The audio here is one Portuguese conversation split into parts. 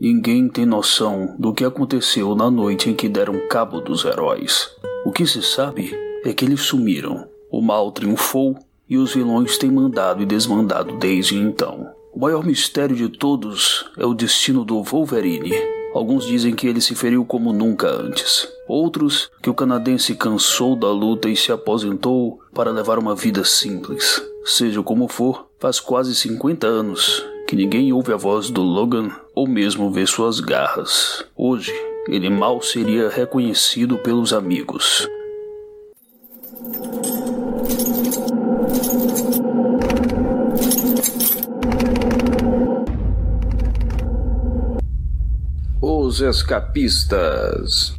Ninguém tem noção do que aconteceu na noite em que deram cabo dos heróis. O que se sabe é que eles sumiram. O mal triunfou e os vilões têm mandado e desmandado desde então. O maior mistério de todos é o destino do Wolverine. Alguns dizem que ele se feriu como nunca antes. Outros que o canadense cansou da luta e se aposentou para levar uma vida simples. Seja como for, faz quase 50 anos que ninguém ouve a voz do Logan ou mesmo vê suas garras. Hoje, ele mal seria reconhecido pelos amigos. Os Escapistas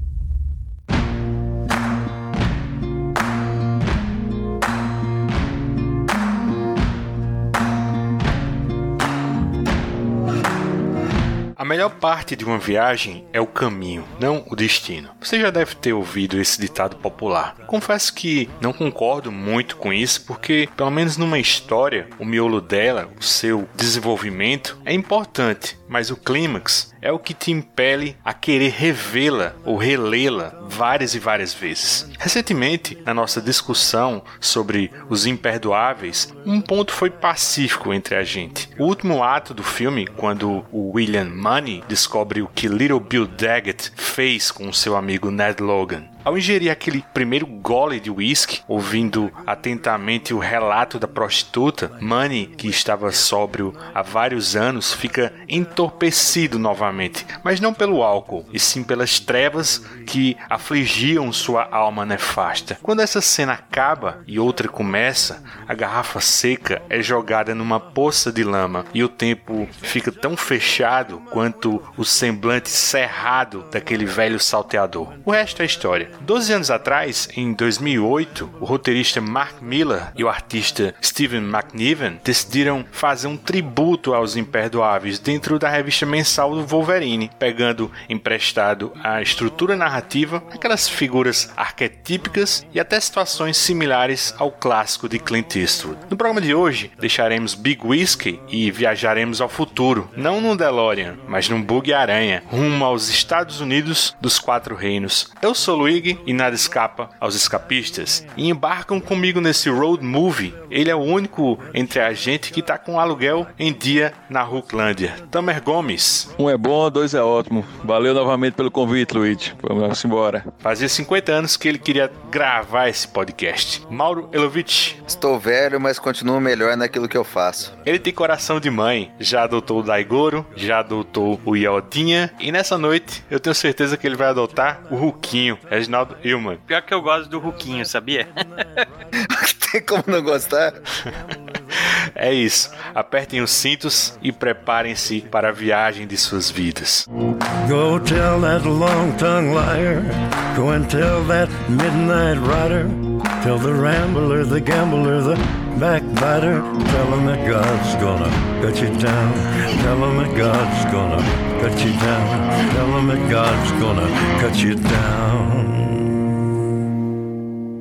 melhor parte de uma viagem é o caminho, não o destino. Você já deve ter ouvido esse ditado popular. Confesso que não concordo muito com isso, porque, pelo menos numa história, o miolo dela, o seu desenvolvimento, é importante, mas o clímax é o que te impele a querer revê-la ou relê-la várias e várias vezes. Recentemente, na nossa discussão sobre os imperdoáveis, um ponto foi pacífico entre a gente. O último ato do filme, quando o William Money descobre o que Little Bill Daggett fez com seu amigo Ned Logan. Ao ingerir aquele primeiro gole de whisky, ouvindo atentamente o relato da prostituta, Manny, que estava sóbrio há vários anos, fica entorpecido novamente, mas não pelo álcool, e sim pelas trevas que afligiam sua alma nefasta. Quando essa cena acaba e outra começa, a garrafa seca é jogada numa poça de lama e o tempo fica tão fechado quanto o semblante cerrado daquele velho salteador. O resto é história. Doze anos atrás, em 2008, o roteirista Mark Miller e o artista Steven McNiven decidiram fazer um tributo aos imperdoáveis dentro da revista mensal do Wolverine, pegando emprestado a estrutura narrativa, aquelas figuras arquetípicas e até situações similares ao clássico de Clint Eastwood. No programa de hoje, deixaremos Big Whiskey e viajaremos ao futuro, não num DeLorean, mas num bug aranha, rumo aos Estados Unidos dos Quatro Reinos. Eu sou E nada escapa aos escapistas e embarcam comigo nesse road movie. Ele é o único entre a gente que tá com aluguel em dia na Hulklândia. Tamer Gomes. Um é bom, dois é ótimo. Valeu novamente pelo convite, Luiz. Vamos embora. Fazia 50 anos que ele queria gravar esse podcast. Mauro Elovitch. Estou velho, mas continuo melhor naquilo que eu faço. Ele tem coração de mãe. Já adotou o Daigoro, já adotou o Yodinha e nessa noite eu tenho certeza que ele vai adotar o Ruquinho. Reginaldo Ilman. Pior que eu gosto do Ruquinho, sabia? Tem como não gostar? é isso. Apertem os cintos e preparem-se para a viagem de suas vidas. Go tell that long-tongued liar. Go and tell that midnight rider. Tell the rambler, the gambler, the backbiter. Tell him that God's gonna cut you down. Tell him that God's gonna cut you down. Tell him that God's gonna cut you down.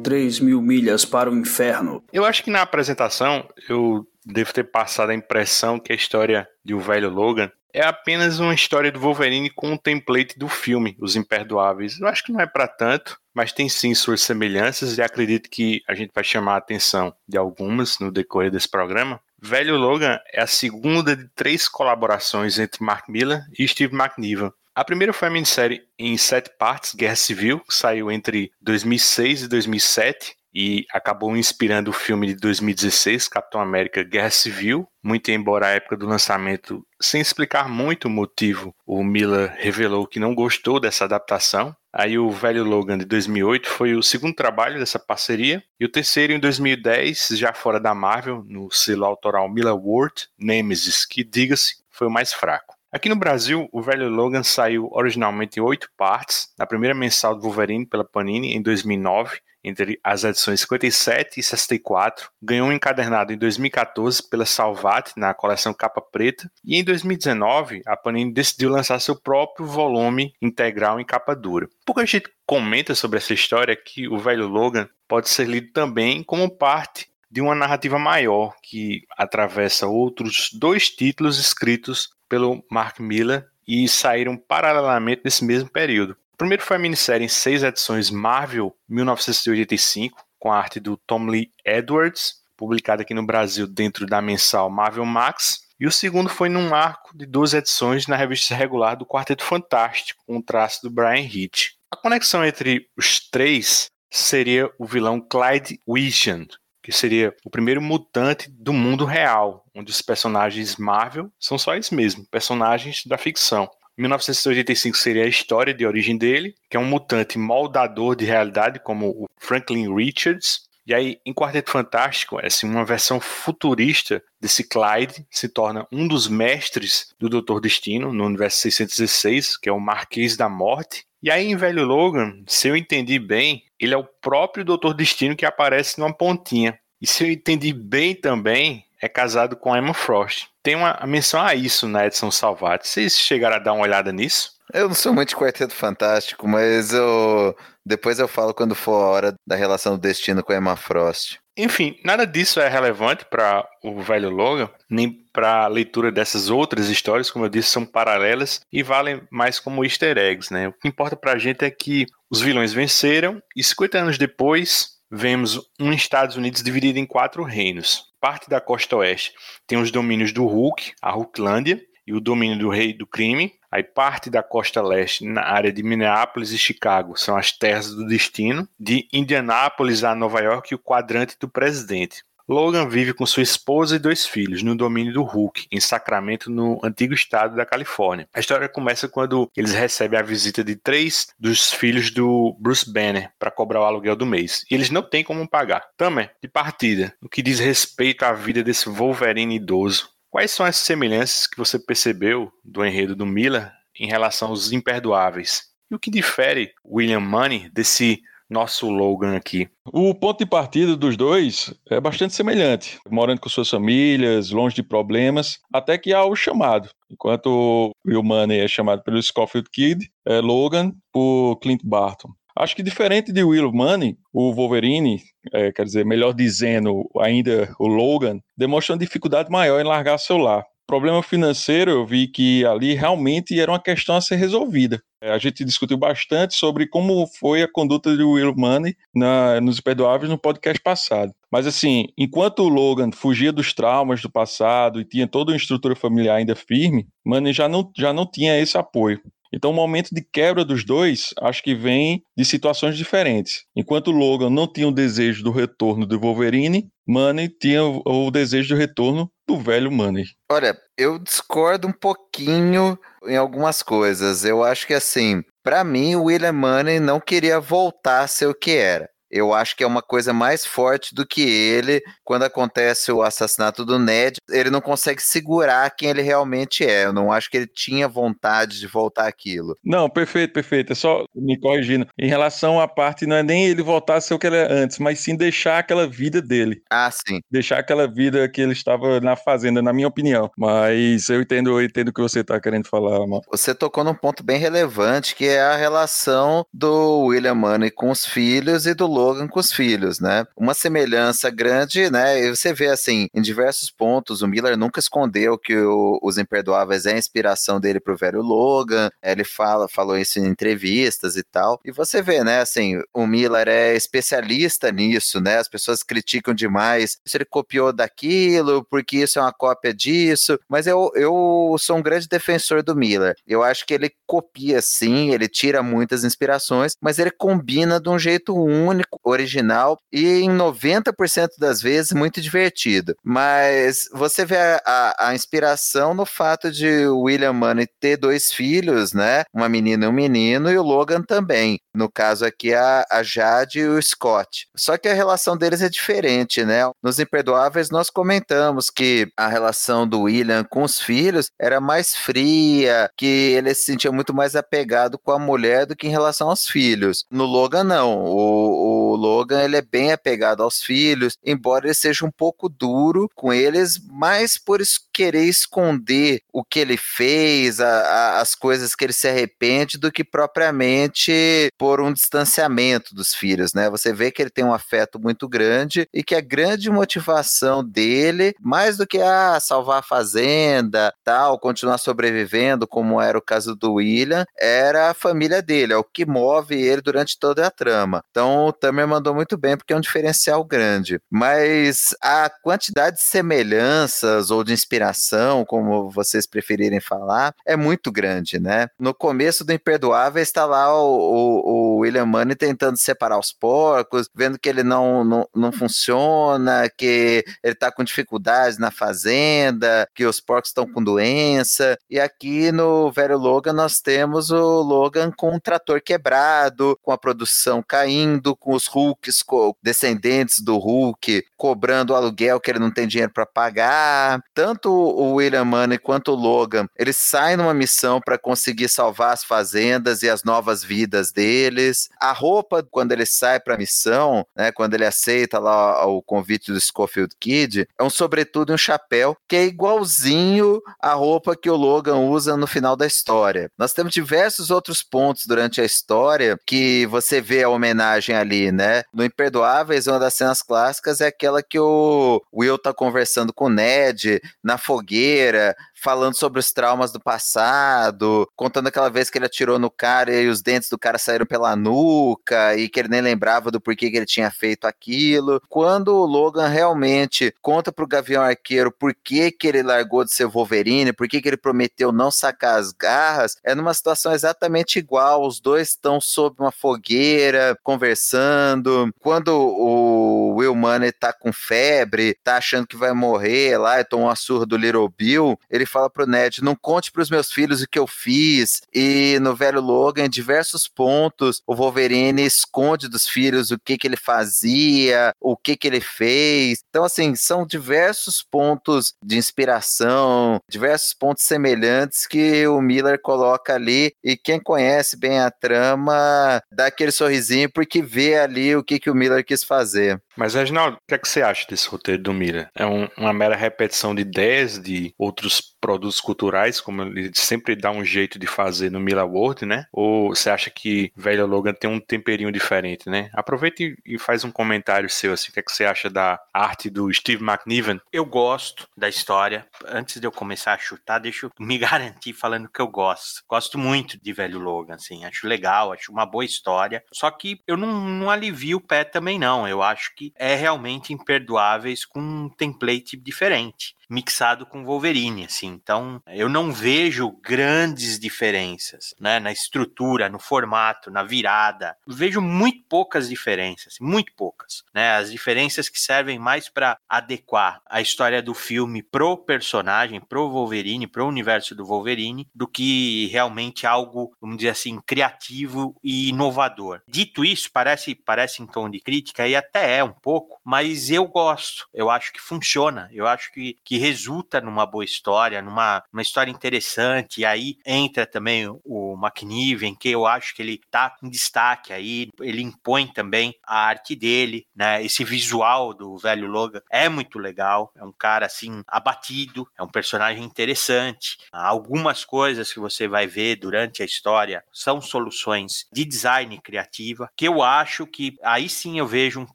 3 mil milhas para o inferno. Eu acho que na apresentação eu devo ter passado a impressão que a história de O Velho Logan é apenas uma história do Wolverine com o template do filme, Os Imperdoáveis. Eu acho que não é para tanto, mas tem sim suas semelhanças e acredito que a gente vai chamar a atenção de algumas no decorrer desse programa. Velho Logan é a segunda de três colaborações entre Mark Miller e Steve McNiven. A primeira foi a minissérie em sete partes, Guerra Civil, que saiu entre 2006 e 2007 e acabou inspirando o filme de 2016, Capitão América Guerra Civil, muito embora a época do lançamento, sem explicar muito o motivo, o Miller revelou que não gostou dessa adaptação. Aí o Velho Logan de 2008 foi o segundo trabalho dessa parceria, e o terceiro em 2010, já fora da Marvel, no selo autoral Miller World, Nemesis, que diga-se, foi o mais fraco. Aqui no Brasil, o velho Logan saiu originalmente em oito partes, na primeira mensal do Wolverine pela Panini em 2009, entre as edições 57 e 64, ganhou um encadernado em 2014 pela Salvat na coleção Capa Preta, e em 2019 a Panini decidiu lançar seu próprio volume integral em capa dura. Pouca gente comenta sobre essa história que o velho Logan pode ser lido também como parte de uma narrativa maior que atravessa outros dois títulos escritos pelo Mark Miller e saíram paralelamente nesse mesmo período. Primeiro foi a minissérie em seis edições Marvel 1985, com a arte do Tom Lee Edwards, publicada aqui no Brasil dentro da mensal Marvel Max. E o segundo foi num arco de duas edições na revista regular do Quarteto Fantástico, com o traço do Brian Hitch. A conexão entre os três seria o vilão Clyde Wishand, que seria o primeiro mutante do mundo real, onde os personagens Marvel são só eles mesmos, personagens da ficção. 1985 seria a história de origem dele, que é um mutante moldador de realidade, como o Franklin Richards. E aí, em Quarteto Fantástico, assim, uma versão futurista desse Clyde se torna um dos mestres do Doutor Destino no universo 616, que é o Marquês da Morte. E aí, em Velho Logan, se eu entendi bem, ele é o próprio Doutor Destino que aparece numa pontinha. E se eu entendi bem também, é casado com Emma Frost. Tem uma menção a isso na edição Salvati. Vocês chegaram a dar uma olhada nisso? Eu não sou muito de Quarteto Fantástico, mas eu depois eu falo quando for a hora da relação do destino com a Emma Frost. Enfim, nada disso é relevante para o velho Logan, nem para a leitura dessas outras histórias, como eu disse, são paralelas e valem mais como easter eggs, né? O que importa para a gente é que os vilões venceram e 50 anos depois vemos um Estados Unidos dividido em quatro reinos parte da costa oeste tem os domínios do Hulk, a Hulklândia, e o domínio do Rei do Crime. Aí parte da costa leste, na área de Minneapolis e Chicago, são as terras do destino. De Indianápolis a Nova York, o quadrante do presidente. Logan vive com sua esposa e dois filhos no domínio do Hulk, em Sacramento, no antigo estado da Califórnia. A história começa quando eles recebem a visita de três dos filhos do Bruce Banner para cobrar o aluguel do mês. E eles não têm como pagar. Também, de partida, no que diz respeito à vida desse Wolverine idoso. Quais são as semelhanças que você percebeu do enredo do Miller em relação aos imperdoáveis? E o que difere William Money desse nosso Logan aqui. O ponto de partida dos dois é bastante semelhante, morando com suas famílias, longe de problemas, até que há o chamado. Enquanto Will Money é chamado pelo Scofield Kid, é Logan por Clint Barton. Acho que diferente de Will Money, o Wolverine, é, quer dizer, melhor dizendo, ainda o Logan, demonstra uma dificuldade maior em largar seu lar problema financeiro, eu vi que ali realmente era uma questão a ser resolvida. É, a gente discutiu bastante sobre como foi a conduta de Will Money na, nos Imperdoáveis no podcast passado. Mas assim, enquanto o Logan fugia dos traumas do passado e tinha toda uma estrutura familiar ainda firme, Money já não, já não tinha esse apoio. Então, o momento de quebra dos dois, acho que vem de situações diferentes. Enquanto Logan não tinha o desejo do retorno do Wolverine, Money tinha o, desejo do retorno do velho Money. Olha, eu discordo um pouquinho em algumas coisas. Eu acho que assim, para mim, o William Money não queria voltar a ser o que era. Eu acho que é uma coisa mais forte do que ele. Quando acontece o assassinato do Ned, ele não consegue segurar quem ele realmente é. Eu não acho que ele tinha vontade de voltar aquilo. Não, perfeito, perfeito. É só me corrigindo. Em relação à parte, não é nem ele voltar a ser o que ele é antes, mas sim deixar aquela vida dele. Ah, sim. Deixar aquela vida que ele estava na fazenda, na minha opinião. Mas eu entendo, eu entendo o que você está querendo falar, mano. Você tocou num ponto bem relevante, que é a relação do William Money com os filhos e do Logan com os filhos, né? Uma semelhança grande, né? E você vê assim, em diversos pontos, o Miller nunca escondeu que o, Os Imperdoáveis é a inspiração dele pro velho Logan. Ele fala, falou isso em entrevistas e tal. E você vê, né? Assim, o Miller é especialista nisso, né? As pessoas criticam demais se ele copiou daquilo, porque isso é uma cópia disso. Mas eu, eu sou um grande defensor do Miller. Eu acho que ele copia sim, ele tira muitas inspirações, mas ele combina de um jeito único, original e em 90% das vezes muito divertido. Mas você vê a, a, a, inspiração no fato de William Money ter dois filhos, né? Uma menina e um menino, e o Logan também. No caso aqui, a, a Jade e o Scott. Só que a relação deles é diferente, né? Nos Imperdoáveis, nós comentamos que a relação do William com os filhos era mais fria, que ele se sentia muito mais apegado com a mulher do que em relação aos filhos. No Logan, não. O, o Logan ele é bem apegado aos filhos, embora ele seja um pouco duro com eles, mais por querer esconder o que ele fez, a, a, as coisas que ele se arrepende, do que propriamente por por um distanciamento dos filhos, né? Você vê que ele tem um afeto muito grande e que a grande motivação dele, mais do que a ah, salvar a fazenda, tal, continuar sobrevivendo, como era o caso do William, era a família dele, é o que move ele durante toda a trama. Então o Tamer mandou muito bem porque é um diferencial grande. Mas a quantidade de semelhanças ou de inspiração, como vocês preferirem falar, é muito grande, né? No começo do Imperdoável está lá o, o, o William Money tentando separar os porcos, vendo que ele não, não, não funciona, que ele está com dificuldades na fazenda, que os porcos estão com doença. E aqui no velho Logan nós temos o Logan com um trator quebrado, com a produção caindo, com os Hulks, descendentes do Hulk, cobrando aluguel que ele não tem dinheiro para pagar. Tanto o William Money quanto o Logan, eles saem numa missão para conseguir salvar as fazendas e as novas vidas deles. A roupa, quando ele sai para a missão, né, quando ele aceita lá o convite do Schofield Kid, é um sobretudo e um chapéu que é igualzinho à roupa que o Logan usa no final da história. Nós temos diversos outros pontos durante a história que você vê a homenagem ali, né? No Imperdoáveis, uma das cenas clássicas é aquela que o Will tá conversando com o Ned na fogueira, falando sobre os traumas do passado, contando aquela vez que ele atirou no cara e os dentes do cara saíram pela nuca e que ele nem lembrava do porquê que ele tinha feito aquilo. Quando o Logan realmente conta pro Gavião Arqueiro por que, que ele largou de ser Wolverine, por que, que ele prometeu não sacar as garras, é numa situação exatamente igual. Os dois estão sob uma fogueira, conversando. Quando o Will Money tá com febre, tá achando que vai morrer lá e toma uma surra do Little Bill, ele fala pro Ned: não conte pros meus filhos o que eu fiz. E no velho Logan, em diversos pontos, o Wolverine esconde dos filhos o que, que ele fazia, o que, que ele fez. Então, assim, são diversos pontos de inspiração, diversos pontos semelhantes que o Miller coloca ali. E quem conhece bem a trama dá aquele sorrisinho porque vê ali o que, que o Miller quis fazer. Mas, Reginaldo, o que, é que você acha desse roteiro do Miller? É um, uma mera repetição de ideias de outros produtos culturais, como ele sempre dá um jeito de fazer no Miller World, né? Ou você acha que Velho Logan tem um temperinho diferente, né? Aproveite e faz um comentário seu, assim, o que, é que você acha da arte do Steve McNiven? Eu gosto da história. Antes de eu começar a chutar, deixa eu me garantir falando que eu gosto. Gosto muito de Velho Logan, assim, acho legal, acho uma boa história. Só que eu não, não alivio o pé também, não. Eu acho que é realmente imperdoáveis com um template diferente mixado com Wolverine, assim. Então, eu não vejo grandes diferenças, né, na estrutura, no formato, na virada. Vejo muito poucas diferenças, muito poucas, né? As diferenças que servem mais para adequar a história do filme pro personagem, pro Wolverine, pro universo do Wolverine, do que realmente algo, vamos dizer assim, criativo e inovador. Dito isso, parece parece em tom de crítica e até é um pouco, mas eu gosto. Eu acho que funciona. Eu acho que, que resulta numa boa história, numa uma história interessante. E aí entra também o McNiven, que eu acho que ele tá em destaque aí, ele impõe também a arte dele, né? Esse visual do velho Logan é muito legal, é um cara assim abatido, é um personagem interessante. Algumas coisas que você vai ver durante a história são soluções de design criativa, que eu acho que aí sim eu vejo um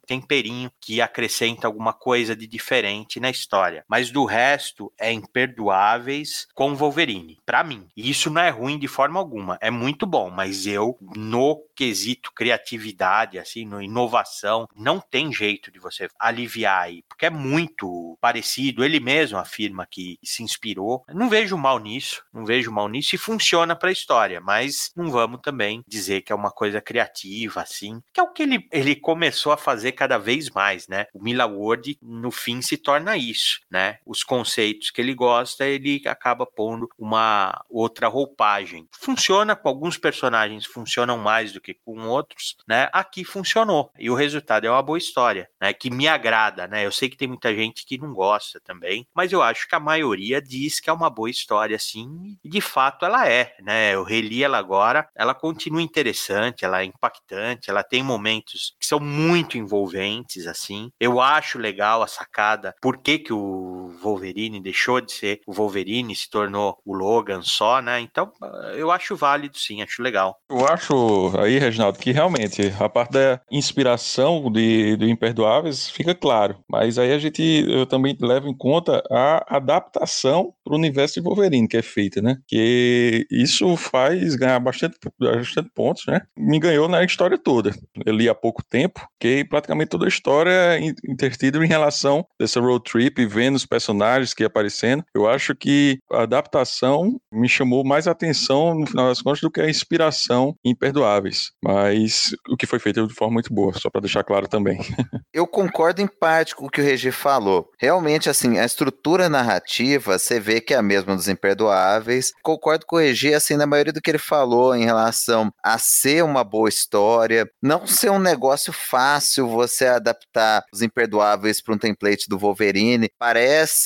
temperinho que acrescenta alguma coisa de diferente na história. Mas do resto é imperdoáveis com Wolverine, para mim. E isso não é ruim de forma alguma, é muito bom, mas eu no quesito criatividade, assim, no inovação, não tem jeito de você aliviar aí, porque é muito parecido. Ele mesmo afirma que se inspirou. Não vejo mal nisso, não vejo mal nisso e funciona para a história, mas não vamos também dizer que é uma coisa criativa, assim, que é o que ele, ele começou a fazer cada vez mais, né? O Mila Ward, no fim, se torna isso, né? Os conceitos que ele gosta, ele acaba pondo uma outra roupagem. Funciona com alguns personagens, funcionam mais do que com outros, né? Aqui funcionou. E o resultado é uma boa história, né? Que me agrada, né? Eu sei que tem muita gente que não gosta também, mas eu acho que a maioria diz que é uma boa história, sim. E de fato ela é, né? Eu reli ela agora, ela continua interessante, ela é impactante, ela tem momentos que são muito envolventes, assim. Eu acho legal a sacada, por que, que o Wolverine, deixou de ser o Wolverine, se tornou o Logan só, né? Então, eu acho válido sim, acho legal. Eu acho aí, Reginaldo, que realmente a parte da inspiração de, de Imperdoáveis fica claro, mas aí a gente eu também levo em conta a adaptação para o universo de Wolverine que é feita, né? Que isso faz ganhar bastante, bastante pontos, né? Me ganhou na história toda. Eu li há pouco tempo, que praticamente toda a história é intertida em relação dessa road trip, vendo os personagens que aparecendo. Eu acho que a adaptação me chamou mais atenção no final das contas do que a inspiração imperdoáveis. Mas o que foi feito de forma muito boa, só para deixar claro também. Eu concordo em parte com o que o Regi falou. Realmente, assim, a estrutura narrativa, você vê que é a mesma dos imperdoáveis. Concordo com o Regi, assim, na maioria do que ele falou em relação a ser uma boa história, não ser um negócio fácil você adaptar os imperdoáveis para um template do Wolverine. Parece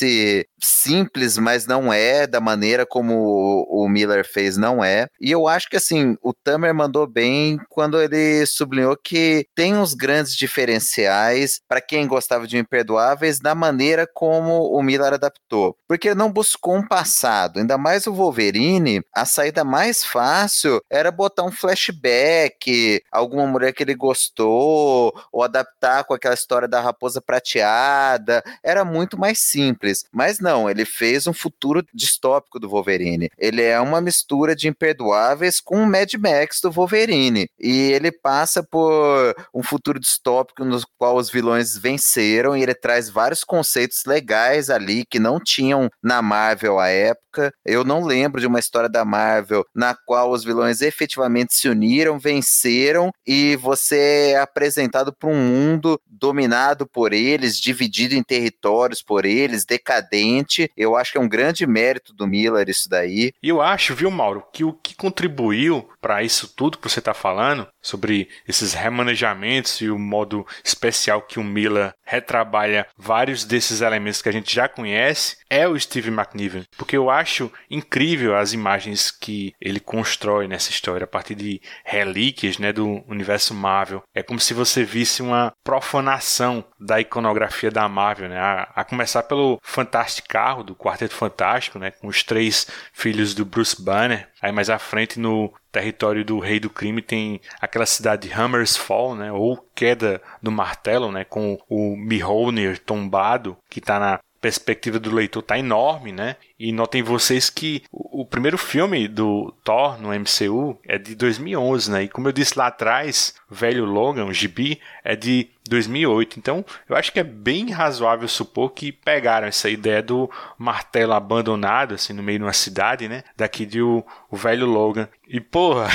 simples, mas não é, da maneira como o Miller fez, não é. E eu acho que, assim, o Tamer mandou bem quando ele sublinhou que tem uns grandes diferenciais para quem gostava de Imperdoáveis da maneira como o Miller adaptou. Porque ele não buscou um passado, ainda mais o Wolverine, a saída mais fácil era botar um flashback, alguma mulher que ele gostou, ou adaptar com aquela história da raposa prateada. Era muito mais simples. Mas não, ele fez um futuro distópico do Wolverine. Ele é uma mistura de Imperdoáveis com o Mad Max do Wolverine. E ele passa por um futuro distópico no qual os vilões venceram e ele traz vários conceitos legais ali que não tinham na Marvel à época. Eu não lembro de uma história da Marvel na qual os vilões efetivamente se uniram, venceram e você é apresentado para um mundo dominado por eles, dividido em territórios por eles, decadente. Eu acho que é um grande mérito do Miller isso daí. E eu acho, viu, Mauro, que o que contribuiu para isso tudo que você está falando, sobre esses remanejamentos e o modo especial que o Miller retrabalha vários desses elementos que a gente já conhece, é o Steve McNiven. Porque eu acho incrível as imagens que ele constrói nessa história a partir de relíquias né, do universo Marvel. É como se você visse uma profanação da iconografia da Marvel, né? A, a começar pelo Fantástico Carro, do Quarteto Fantástico, né? com os três filhos do Bruce Banner. Aí mais à frente no território do Rei do Crime tem aquela cidade de Hammersfall, né, ou Queda do Martelo, né, com o Mjolnir tombado, que está na perspectiva do leitor tá enorme, né? E notem vocês que o, o, primeiro filme do Thor no MCU é de 2011, né? E como eu disse lá atrás, velho Logan, o Gibi, é de 2008. Então, eu acho que é bem razoável supor que pegaram essa ideia do martelo abandonado, assim, no meio de uma cidade, né? Daqui de o, o velho Logan. E, porra,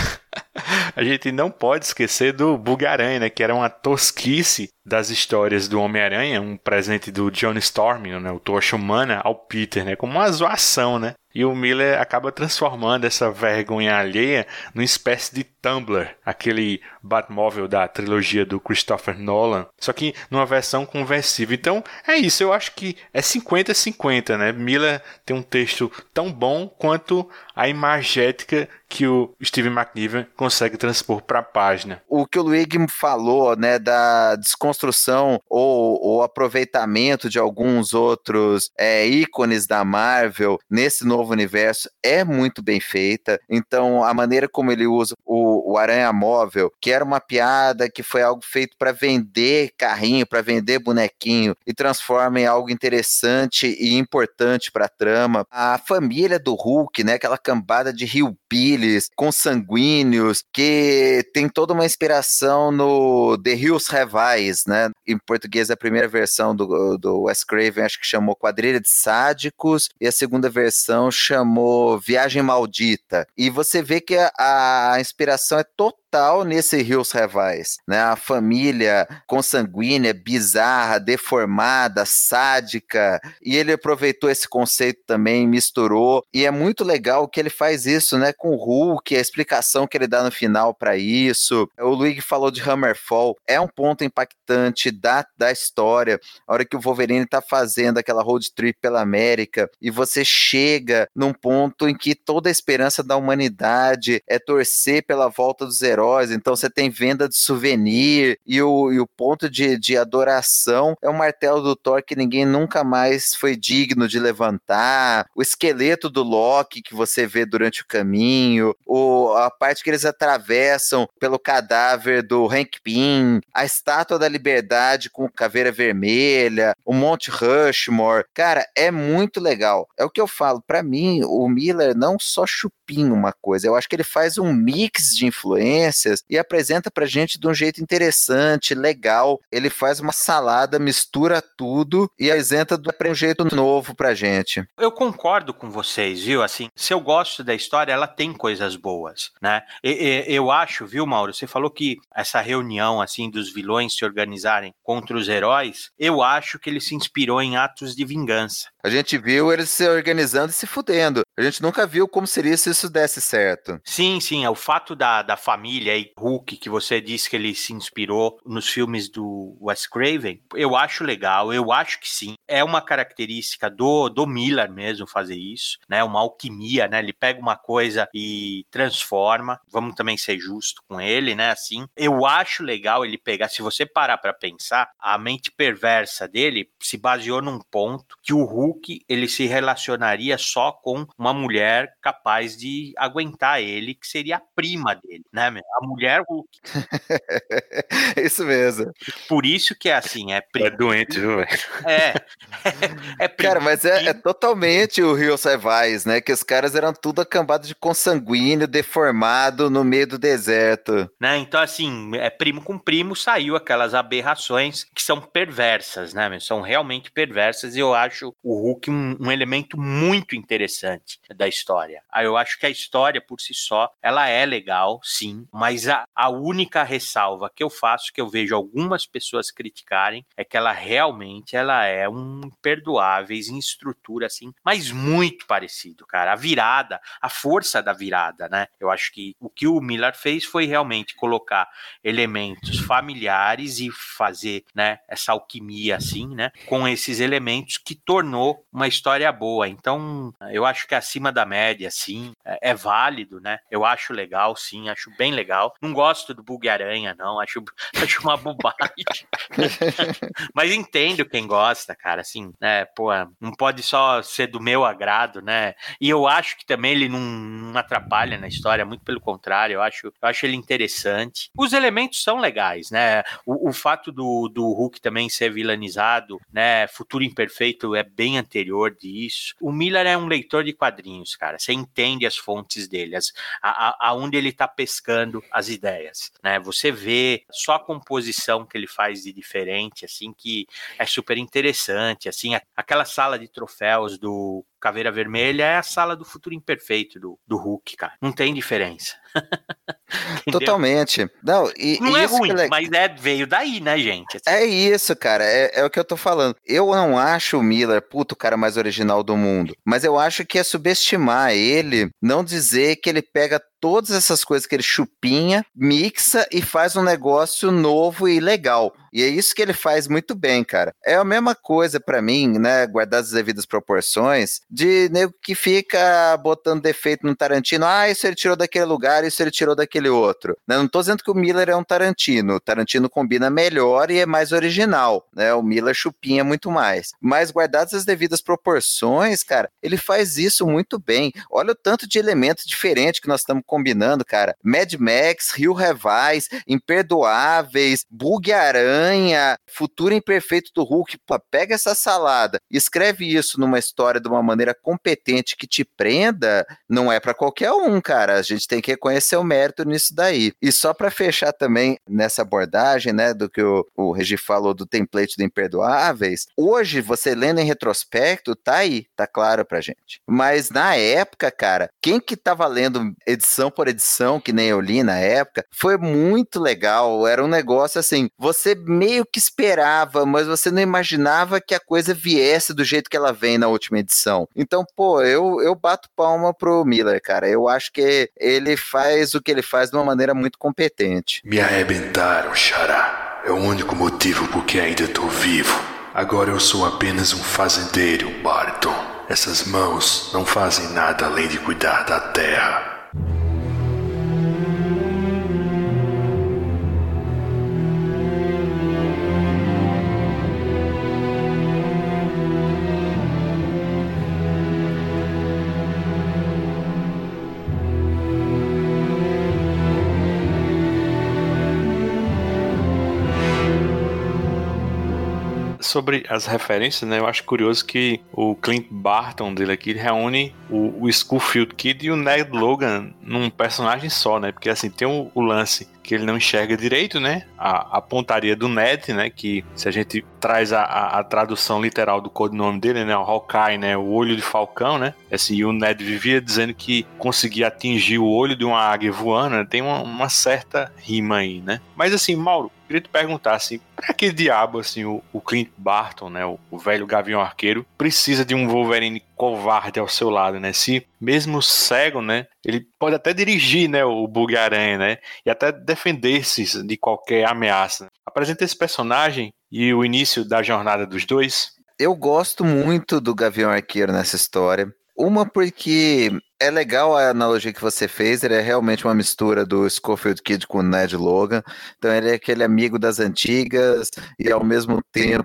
a gente não pode esquecer do Bugaranha, né? Que era uma tosquice das histórias do Homem-Aranha, um presente do John Storm, né? O Tocha Humana, ao Peter, né? Como uma zoação, né? E o Miller acaba transformando essa vergonha alheia numa espécie de Tumblr, aquele Batmóvel da trilogia do Christopher Nolan, só que numa versão conversível. Então é isso, eu acho que é 50-50, né? Miller tem um texto tão bom quanto a imagética que o Steve McNiven consegue transpor para a página. O que o Luigi falou, né, da desconstrução ou, aproveitamento de alguns outros é, ícones da Marvel nesse novo universo é muito bem feita. Então, a maneira como ele usa o, o Aranha Móvel, que era uma piada, que foi algo feito para vender carrinho, para vender bonequinho, e transforma em algo interessante e importante para a trama. A família do Hulk, né, aquela cambada de hillbillies, consanguíneos, que tem toda uma inspiração no The Hills Eyes, né? Em português, a primeira versão do, do Wes Craven, acho que chamou Quadrilha de Sádicos, e a segunda versão chamou Viagem Maldita. E você vê que a, a inspiração é total total nesse Rios Revais, né? A família consanguínea, bizarra, deformada, sádica, e ele aproveitou esse conceito também, misturou, e é muito legal que ele faz isso, né, com o Hulk, a explicação que ele dá no final para isso. O Luigi falou de Hammerfall, é um ponto impactante da, da história. A hora que o Wolverine tá fazendo aquela road trip pela América e você chega num ponto em que toda a esperança da humanidade é torcer pela volta dos heróis então você tem venda de souvenir e o, e o ponto de, de adoração é o martelo do Thor que ninguém nunca mais foi digno de levantar, o esqueleto do Loki que você vê durante o caminho, o, a parte que eles atravessam pelo cadáver do Hank Pym, a estátua da liberdade com caveira vermelha, o Monte Rushmore. Cara, é muito legal. É o que eu falo, para mim, o Miller não só uma coisa, eu acho que ele faz um mix de influências e apresenta pra gente de um jeito interessante, legal. Ele faz uma salada, mistura tudo e apresenta de um jeito novo pra gente. Eu concordo com vocês, viu? Assim, se eu gosto da história, ela tem coisas boas, né? E, e, eu acho, viu, Mauro? Você falou que essa reunião, assim, dos vilões se organizarem contra os heróis, eu acho que ele se inspirou em atos de vingança. A gente viu eles se organizando e se fudendo. A gente nunca viu como seria se isso desse certo. Sim, sim. É o fato da, da família e Hulk, que você disse que ele se inspirou nos filmes do Wes Craven, eu acho legal, eu acho que sim. É uma característica do, do Miller mesmo fazer isso, né? Uma alquimia, né? Ele pega uma coisa e transforma. Vamos também ser justo com ele, né? Assim, eu acho legal ele pegar. Se você parar para pensar, a mente perversa dele se baseou num ponto que o Hulk ele se relacionaria só com uma mulher capaz de aguentar ele, que seria a prima dele, né? A mulher Hulk. isso mesmo. Por isso que é assim, é primo. É doente, viu, velho? É. é, é Cara, mas é, é, totalmente o Rio Savais, né? Que os caras eram tudo acambados de consanguíneo, deformado no meio do deserto. Né? Então, assim, é primo com primo, saiu aquelas aberrações que são perversas, né? São realmente perversas e eu acho o Hulk um, um elemento muito interessante da história. Aí eu acho que a história por si só, ela é legal, sim, mas a, a única ressalva que eu faço, que eu vejo algumas pessoas criticarem, é que ela realmente ela é um imperdoáveis em estrutura assim, mas muito parecido, cara. A virada, a força da virada, né? Eu acho que o que o Miller fez foi realmente colocar elementos familiares e fazer, né, essa alquimia assim, né, com esses elementos que tornou uma história boa. Então, eu acho que acima da média, sim, é, é válido, né? Eu acho legal, sim, acho bem legal. Não gosto do Bug Aranha, não, acho, acho uma bobagem. Mas entendo quem gosta, cara, assim, né? Pô, não pode só ser do meu agrado, né? E eu acho que também ele não, não atrapalha na história, muito pelo contrário, eu acho, eu acho ele interessante. Os elementos são legais, né? O, o fato do, do Hulk também ser vilanizado, né? Futuro Imperfeito é bem anterior disso. O Miller é um leitor de quadrinhos, cara. Você entende as fontes dele, a, aonde ele tá pescando as ideias, né? Você vê só a composição que ele faz de diferente, assim, que é super interessante, assim, aquela sala de troféus do Caveira Vermelha é a sala do futuro imperfeito do, do Hulk, cara. Não tem diferença. Totalmente. Não, e, não é ruim, é... mas é, veio daí, né, gente? Assim. É isso, cara. É, é, o que eu tô falando. Eu não acho o Miller, puto, o cara mais original do mundo. Mas eu acho que é subestimar ele, não dizer que ele pega todas essas coisas que ele chupinha, mixa e faz um negócio novo e legal. E é isso que ele faz muito bem, cara. É a mesma coisa para mim, né, guardadas as devidas proporções, de nego que fica botando defeito no Tarantino. Ah, isso ele tirou daquele lugar, isso ele tirou daquele outro. Né? Não tô dizendo que o Miller é um Tarantino. O Tarantino combina melhor e é mais original, né? O Miller chupinha muito mais. Mas guardadas as devidas proporções, cara, ele faz isso muito bem. Olha o tanto de elementos diferentes que nós estamos combinando, cara. Mad Max, Rio Revais, Imperdoáveis, Bug Aranha, Futuro Imperfeito do Hulk. Pô, pega essa salada, escreve isso numa história de uma maneira competente que te prenda, não é para qualquer um, cara. A gente tem que reconhecer o mérito nisso daí. E só para fechar também nessa abordagem, né, do que o, o Regi falou do template do Imperdoáveis, hoje você lendo em retrospecto, tá aí, tá claro pra gente. Mas na época, cara, quem que tava lendo edição edição por edição, que nem eu li na época, foi muito legal. Era um negócio assim, você meio que esperava, mas você não imaginava que a coisa viesse do jeito que ela vem na última edição. Então, pô, eu, eu bato palma pro Miller, cara. Eu acho que ele faz o que ele faz de uma maneira muito competente. Me arrebentaram, Xará. É o único motivo por que ainda tô vivo. Agora eu sou apenas um fazendeiro, Barton. Essas mãos não fazem nada além de cuidar da terra. Sobre as referências, né? Eu acho curioso que o Clint Barton dele aqui reúne o, o Schoolfield Kid e o Ned Logan num personagem só, né? Porque assim, tem o, o lance que ele não enxerga direito, né? A, a, pontaria do Ned, né? Que se a gente traz a, a, a, tradução literal do codinome dele, né? O Hawkeye, né? O olho de falcão, né? Assim, e o Ned vivia dizendo que conseguia atingir o olho de uma águia voando, né? Tem uma, uma certa rima aí, né? Mas assim, Mauro, queria te perguntar assim, pra que diabo assim o, o Clint Barton, né, o, o, velho Gavião Arqueiro, precisa de um Wolverine covarde ao seu lado, né? Se mesmo cego, né, ele pode até dirigir, né, o Bug Aranha, né, e até defender-se de qualquer ameaça. Apresenta esse personagem e o início da jornada dos dois. Eu gosto muito do Gavião Arqueiro nessa história. Uma porque é legal a analogia que você fez, ele é realmente uma mistura do Schofield Kid com o Ned Logan. Então ele é aquele amigo das antigas e ao mesmo tempo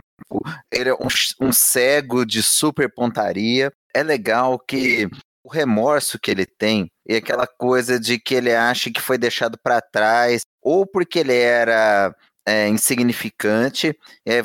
ele é um, um cego de super pontaria. É legal que o remorso que ele tem e aquela coisa de que ele acha que foi deixado para trás, ou porque ele era é, insignificante,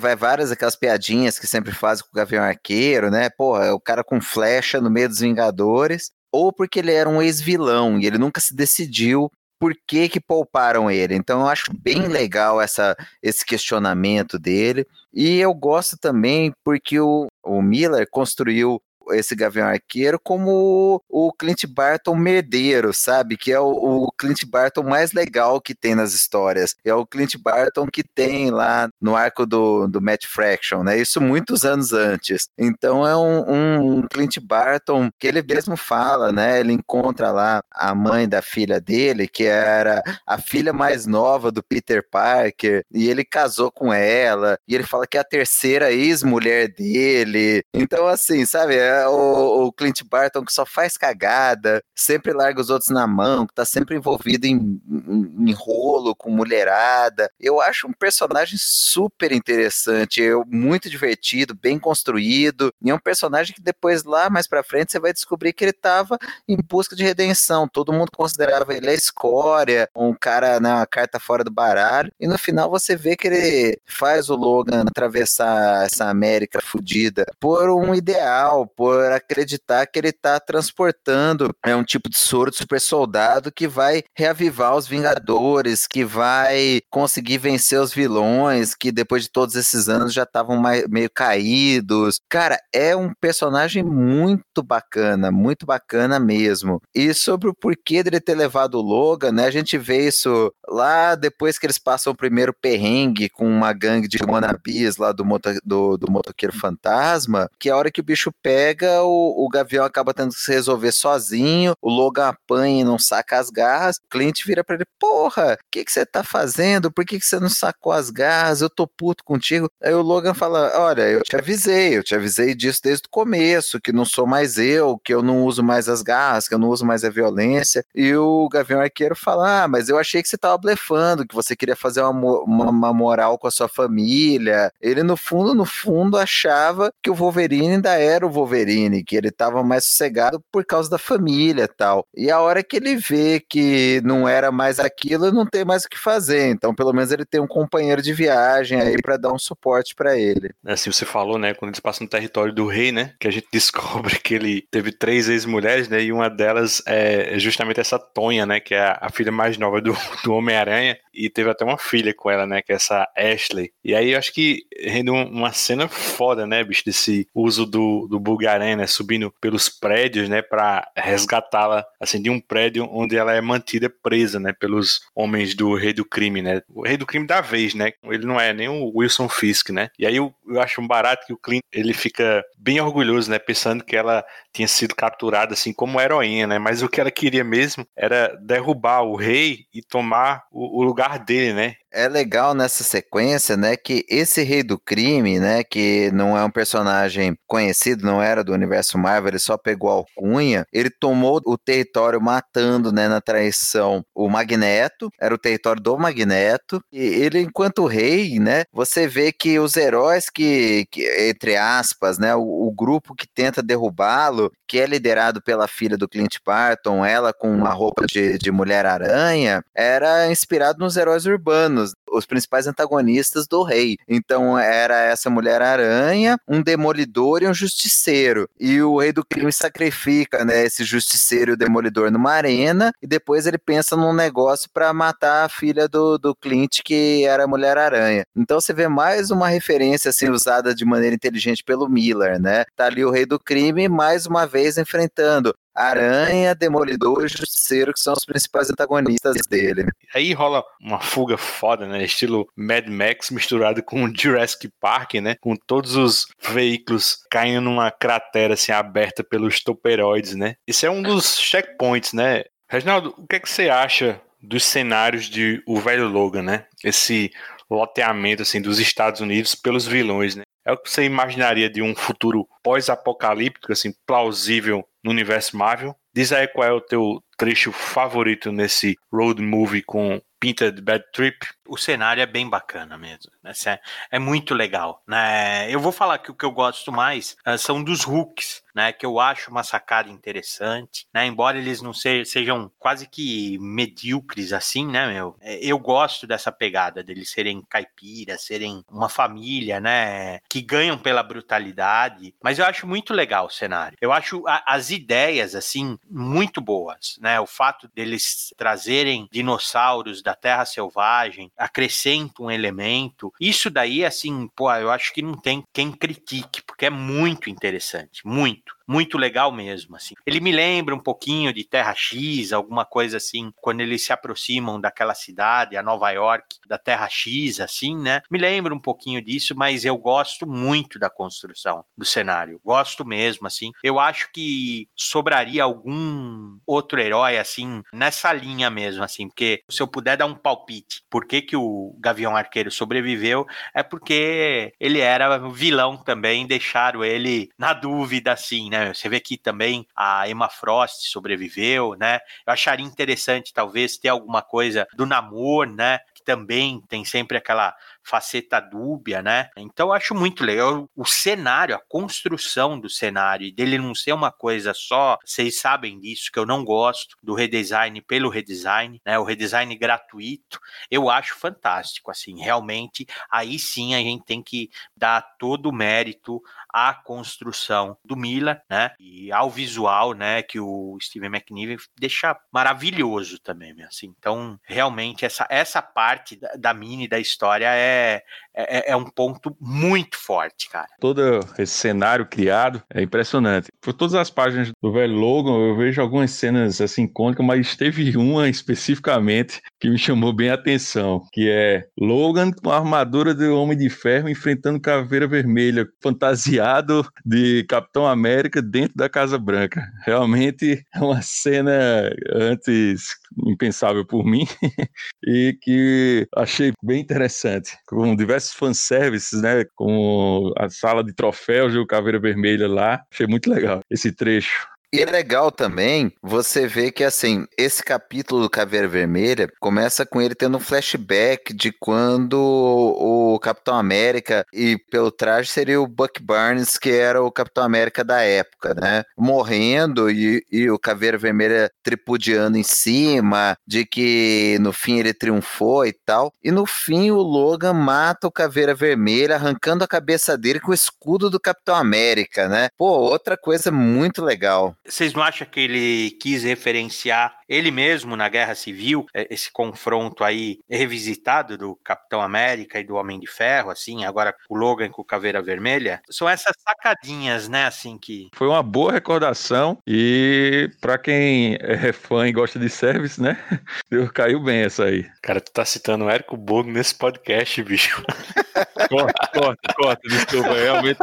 vai várias aquelas piadinhas que sempre fazem com o Gavião Arqueiro, né? Porra, é o cara com flecha no meio dos Vingadores, ou porque ele era um ex-vilão e ele nunca se decidiu por que, que pouparam ele. Então eu acho bem legal essa, esse questionamento dele. E eu gosto também porque o, o Miller construiu esse Gavião Arqueiro como o Clint Barton merdeiro, sabe? Que é o, o, Clint Barton mais legal que tem nas histórias. É o Clint Barton que tem lá no arco do, do Matt Fraction, né? Isso muitos anos antes. Então é um, um Clint Barton que ele mesmo fala, né? Ele encontra lá a mãe da filha dele, que era a filha mais nova do Peter Parker, e ele casou com ela, e ele fala que é a terceira ex-mulher dele. Então, assim, sabe? É o, o, Clint Barton que só faz cagada, sempre larga os outros na mão, que tá sempre envolvido em, em, em rolo com mulherada. Eu acho um personagem super interessante, muito divertido, bem construído, e é um personagem que depois lá mais pra frente você vai descobrir que ele tava em busca de redenção. Todo mundo considerava ele a escória, um cara, né, uma carta fora do baralho, e no final você vê que ele faz o Logan atravessar essa América fodida por um ideal, por por acreditar que ele está transportando é um tipo de soro de super soldado que vai reavivar os Vingadores, que vai conseguir vencer os vilões, que depois de todos esses anos já estavam meio caídos. Cara, é um personagem muito bacana, muito bacana mesmo. E sobre o porquê dele ter levado o Logan, né? A gente vê isso lá depois que eles passam o primeiro perrengue com uma gangue de wannabes lá do, moto, do, do motoqueiro fantasma, que é a hora que o bicho pega pega, o, o Gavião acaba tendo que se resolver sozinho, o Logan apanha e não saca as garras, o Clint vira pra ele, porra, o que que você tá fazendo? Por que que você não sacou as garras? Eu tô puto contigo. Aí o Logan fala, olha, eu te avisei, eu te avisei disso desde o começo, que não sou mais eu, que eu não uso mais as garras, que eu não uso mais a violência. E o Gavião Arqueiro fala, ah, mas eu achei que você tava blefando, que você queria fazer uma, uma, uma moral com a sua família. Ele, no fundo, no fundo, achava que o Wolverine ainda era o Wolverine Wolverine, que ele estava mais sossegado por causa da família tal. E a hora que ele vê que não era mais aquilo, não tem mais o que fazer. Então, pelo menos ele tem um companheiro de viagem aí para dar um suporte para ele. É, assim, você falou, né, quando eles passam no território do rei, né, que a gente descobre que ele teve três ex-mulheres, né, e uma delas é justamente essa Tonha, né, que é a filha mais nova do, do Homem-Aranha, e teve até uma filha com ela, né, que é essa Ashley. E aí eu acho que rende uma cena foda, né, bicho, desse uso do, do Bulgar Aranha, né, subindo pelos prédios, né, para resgatá-la, assim, de um prédio onde ela é mantida presa, né, pelos homens do Rei do Crime, né, o Rei do Crime da vez, né, ele não é nem o Wilson Fisk, né, e aí eu, eu acho um barato que o Clint, ele fica bem orgulhoso, né, pensando que ela tinha sido capturada, assim, como heroína, né, mas o que ela queria mesmo era derrubar o rei e tomar o, o lugar dele, né, é legal nessa sequência, né, que esse rei do crime, né, que não é um personagem conhecido, não era do universo Marvel, ele só pegou alcunha, ele tomou o território matando, né, na traição o Magneto, era o território do Magneto, e ele enquanto rei, né, você vê que os heróis que, que entre aspas, né, o, o grupo que tenta derrubá-lo, que é liderado pela filha do Clint Barton, ela com uma roupa de, de Mulher-Aranha, era inspirado nos heróis urbanos os principais antagonistas do rei. Então era essa Mulher-Aranha, um demolidor e um justiceiro. E o rei do crime sacrifica, né, esse justiceiro e o demolidor numa arena e depois ele pensa num negócio para matar a filha do, do Clint, que era a Mulher-Aranha. Então você vê mais uma referência assim usada de maneira inteligente pelo Miller, né? Tá ali o rei do crime mais uma vez enfrentando Aranha, Demolidor e Justiceiro, que são os principais antagonistas dele. Aí rola uma fuga foda, né? Estilo Mad Max misturado com Jurassic Park, né? Com todos os veículos caindo numa cratera assim aberta pelos toperoides, né? Esse é um dos checkpoints, né? Reginaldo, o que é que você acha dos cenários de O Velho Logan, né? Esse loteamento assim dos Estados Unidos pelos vilões, né? É o que você imaginaria de um futuro pós-apocalíptico, assim, plausível no universo Marvel. Diz aí qual é o teu trecho favorito nesse road movie com Pinta de Bad Trip. O cenário é bem bacana mesmo. Né? É, é, muito legal. Né? Eu vou falar que o que eu gosto mais uh, são dos hooks, né? Que eu acho uma sacada interessante, né? Embora eles não se, sejam quase que medíocres assim, né, meu? É, eu gosto dessa pegada deles serem caipiras, serem uma família, né? Que ganham pela brutalidade. Mas eu acho muito legal o cenário. Eu acho a, as ideias, assim, muito boas, né? O fato deles trazerem dinossauros da terra selvagem, acrescenta um elemento. Isso daí, assim, pô, eu acho que não tem quem critique, porque é muito interessante, muito muito legal mesmo, assim. Ele me lembra um pouquinho de Terra X, alguma coisa assim, quando eles se aproximam daquela cidade, a Nova York, da Terra X, assim, né? Me lembra um pouquinho disso, mas eu gosto muito da construção do cenário. Gosto mesmo, assim. Eu acho que sobraria algum outro herói, assim, nessa linha mesmo, assim, porque se eu puder dar um palpite, por que, que o Gavião Arqueiro sobreviveu, é porque ele era vilão também, deixaram ele na dúvida, assim, né? Você vê que também a Emma Frost sobreviveu, né? Eu acharia interessante, talvez, ter alguma coisa do namoro, né? Que também tem sempre aquela faceta dúbia, né? Então acho muito legal o cenário, a construção do cenário, e dele não ser uma coisa só, vocês sabem disso, que eu não gosto do redesign pelo redesign, né? O redesign gratuito, eu acho fantástico, assim, realmente, aí sim a gente tem que dar todo o mérito à construção do Mila, né? E ao visual, né? Que o Steven McNiven deixa maravilhoso também, assim. Então, realmente, essa, essa parte da, da mini da história é é, é, é, um ponto muito forte, cara. Todo esse cenário criado é impressionante. Por todas as páginas do velho Logan, eu vejo algumas cenas assim icônicas, mas teve uma especificamente que me chamou bem a atenção, que é Logan com a armadura de Homem de Ferro enfrentando Caveira Vermelha, fantasiado de Capitão América dentro da Casa Branca. Realmente é uma cena antes impensável por mim e que achei bem interessante, com diversos fanservices, né, com a sala de troféus do Caveira Vermelha lá, achei muito legal esse trecho. E é legal também você ver que, assim, esse capítulo do Caveira Vermelha começa com ele tendo um flashback de quando o Capitão América, e pelo traje seria o Buck Barnes, que era o Capitão América da época, né? Morrendo e, e o Caveira Vermelha tripudiando em cima, de que no fim ele triunfou e tal. E no fim o Logan mata o Caveira Vermelha, arrancando a cabeça dele com o escudo do Capitão América, né? Pô, outra coisa muito legal. Vocês não acham que ele quis referenciar ele mesmo na Guerra Civil, é, esse confronto aí revisitado do Capitão América e do Homem de Ferro, assim, agora o Logan com o Caveira Vermelha? São essas sacadinhas, né, assim que. Foi uma boa recordação e para quem é fã e gosta de service, né, caiu bem essa aí. Cara, tu tá citando o Érico Borgo nesse podcast, bicho. corta, corta, corta, desculpa, realmente.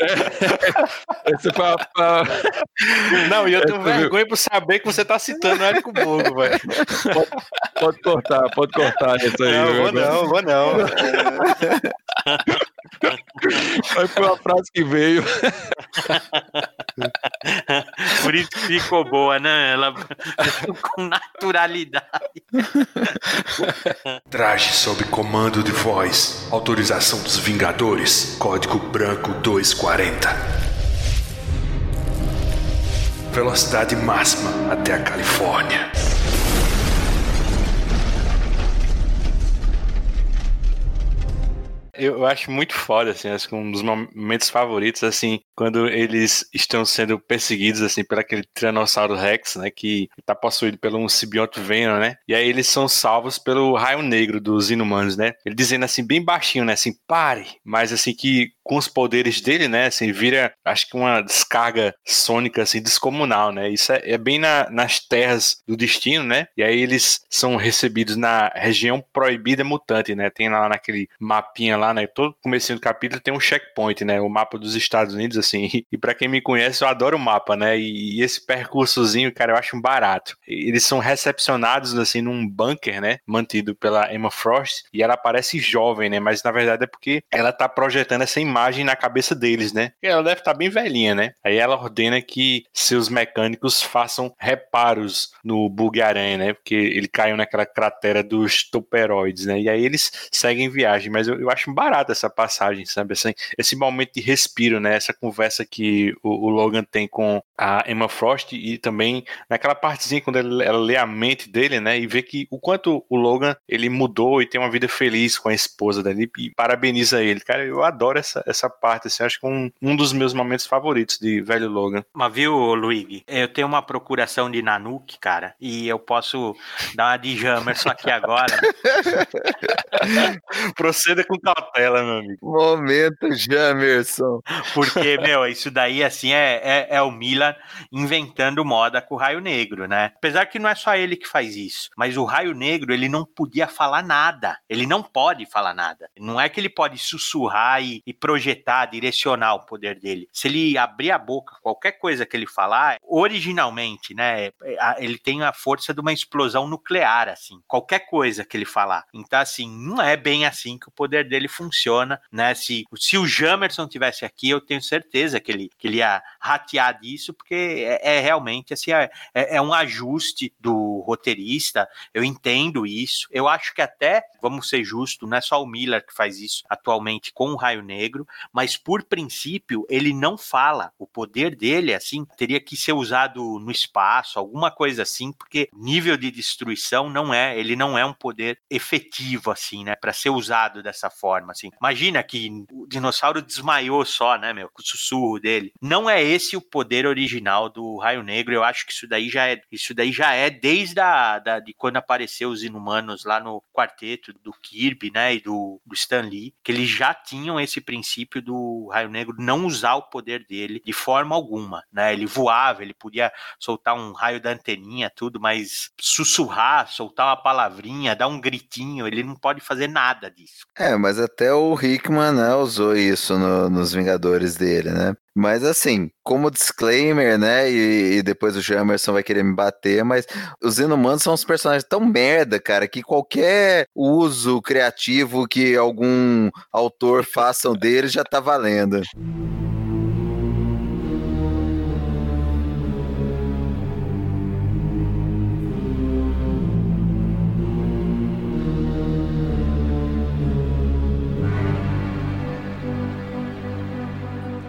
É, essa foi a, não, e eu tenho vergonha por saber que você tá citando o Érico Borgo, velho. Pode, pode, cortar, pode cortar isso aí. Não, vou não, vou não. foi uma frase que veio. Por isso ficou boa, né? Ela com naturalidade. Traje sob comando de voz. Autorização dos Vingadores. Código Branco 240 velocidade máxima até a Califórnia. Eu acho muito foda, assim, acho que um dos momentos favoritos, assim, quando eles estão sendo perseguidos, assim, por aquele Tiranossauro Rex, né, que tá possuído pelo um simbionte Venom, né, e aí eles são salvos pelo raio negro dos inumanos, né, ele dizendo, assim, bem baixinho, né, assim, pare, mas, assim, que com os poderes dele, né, assim, vira, acho que uma descarga sônica, assim, descomunal, né, isso é, é bem na, nas terras do destino, né, e aí eles são recebidos na região proibida mutante, né, tem lá naquele mapinha lá, né, todo começo do capítulo tem um checkpoint, né, o mapa dos Estados Unidos, assim, e para quem me conhece, eu adoro o mapa, né, e, e esse percursozinho, cara, eu acho um barato. Eles são recepcionados, assim, num bunker, né, mantido pela Emma Frost, e ela parece jovem, né, mas na verdade é porque ela tá projetando essa imagem imagem na cabeça deles, né? Ela deve estar tá bem velhinha, né? Aí ela ordena que seus mecânicos façam reparos no bug-aranha, né? Porque ele caiu naquela cratera dos toperoides, né? E aí eles seguem viagem, mas eu, eu acho barato essa passagem, sabe? Assim, esse momento de respiro, né? Essa conversa que o, o Logan tem com a Emma Frost e também naquela partezinha quando ela, ela lê a mente dele, né? E vê que o quanto o Logan ele mudou e tem uma vida feliz com a esposa dele e parabeniza ele. Cara, eu adoro essa, essa parte, assim, acho que um, um dos meus momentos favoritos de Velho Logan. Mas viu, Luigi, eu tenho uma procuração de Nanook, cara, e eu posso dar uma de Jamerson aqui agora. Proceda com cautela, meu amigo. Momento Jamerson. Porque, meu, isso daí, assim, é, é, é o Inventando moda com o Raio Negro, né? Apesar que não é só ele que faz isso, mas o Raio Negro, ele não podia falar nada. Ele não pode falar nada. Não é que ele pode sussurrar e, e projetar projetar, direcionar o poder dele. Se ele abrir a boca, qualquer coisa que ele falar, originalmente, né, ele tem a força de uma explosão nuclear, assim, qualquer coisa que ele falar. Então, assim, não é bem assim que o poder dele funciona, né? Se, se o Jamerson tivesse aqui, eu tenho certeza que ele, que ele ia ratear disso, porque é, é realmente, assim, é, é, é um ajuste do roteirista, eu entendo isso. Eu acho que até, vamos ser justos, não é só o Miller que faz isso atualmente com o Raio Negro, mas por princípio ele não fala. O poder dele, assim, teria que ser usado no espaço, alguma coisa assim, porque nível de destruição não é, ele não é um poder efetivo, assim, né, para ser usado dessa forma, assim. Imagina que o dinossauro desmaiou só, né, meu, com o sussurro dele. Não é esse o poder original do Raio Negro. Eu acho que isso daí já é, isso daí já é desde a, da, de quando apareceu os Inumanos lá no quarteto do Kirby, né, e do, do Stan Lee, que eles já tinham esse princípio princípio do Raio Negro não usar o poder dele de forma alguma, né? Ele voava, ele podia soltar um raio da anteninha, tudo, mas sussurrar, soltar uma palavrinha, dar um gritinho, ele não pode fazer nada disso. É, mas até o Hickman né, usou isso no, nos Vingadores dele, né? Mas assim, como disclaimer, né? E, e, depois o Jamerson vai querer me bater, mas os inumanos são uns personagens tão merda, cara, que qualquer uso criativo que algum autor faça deles já tá valendo.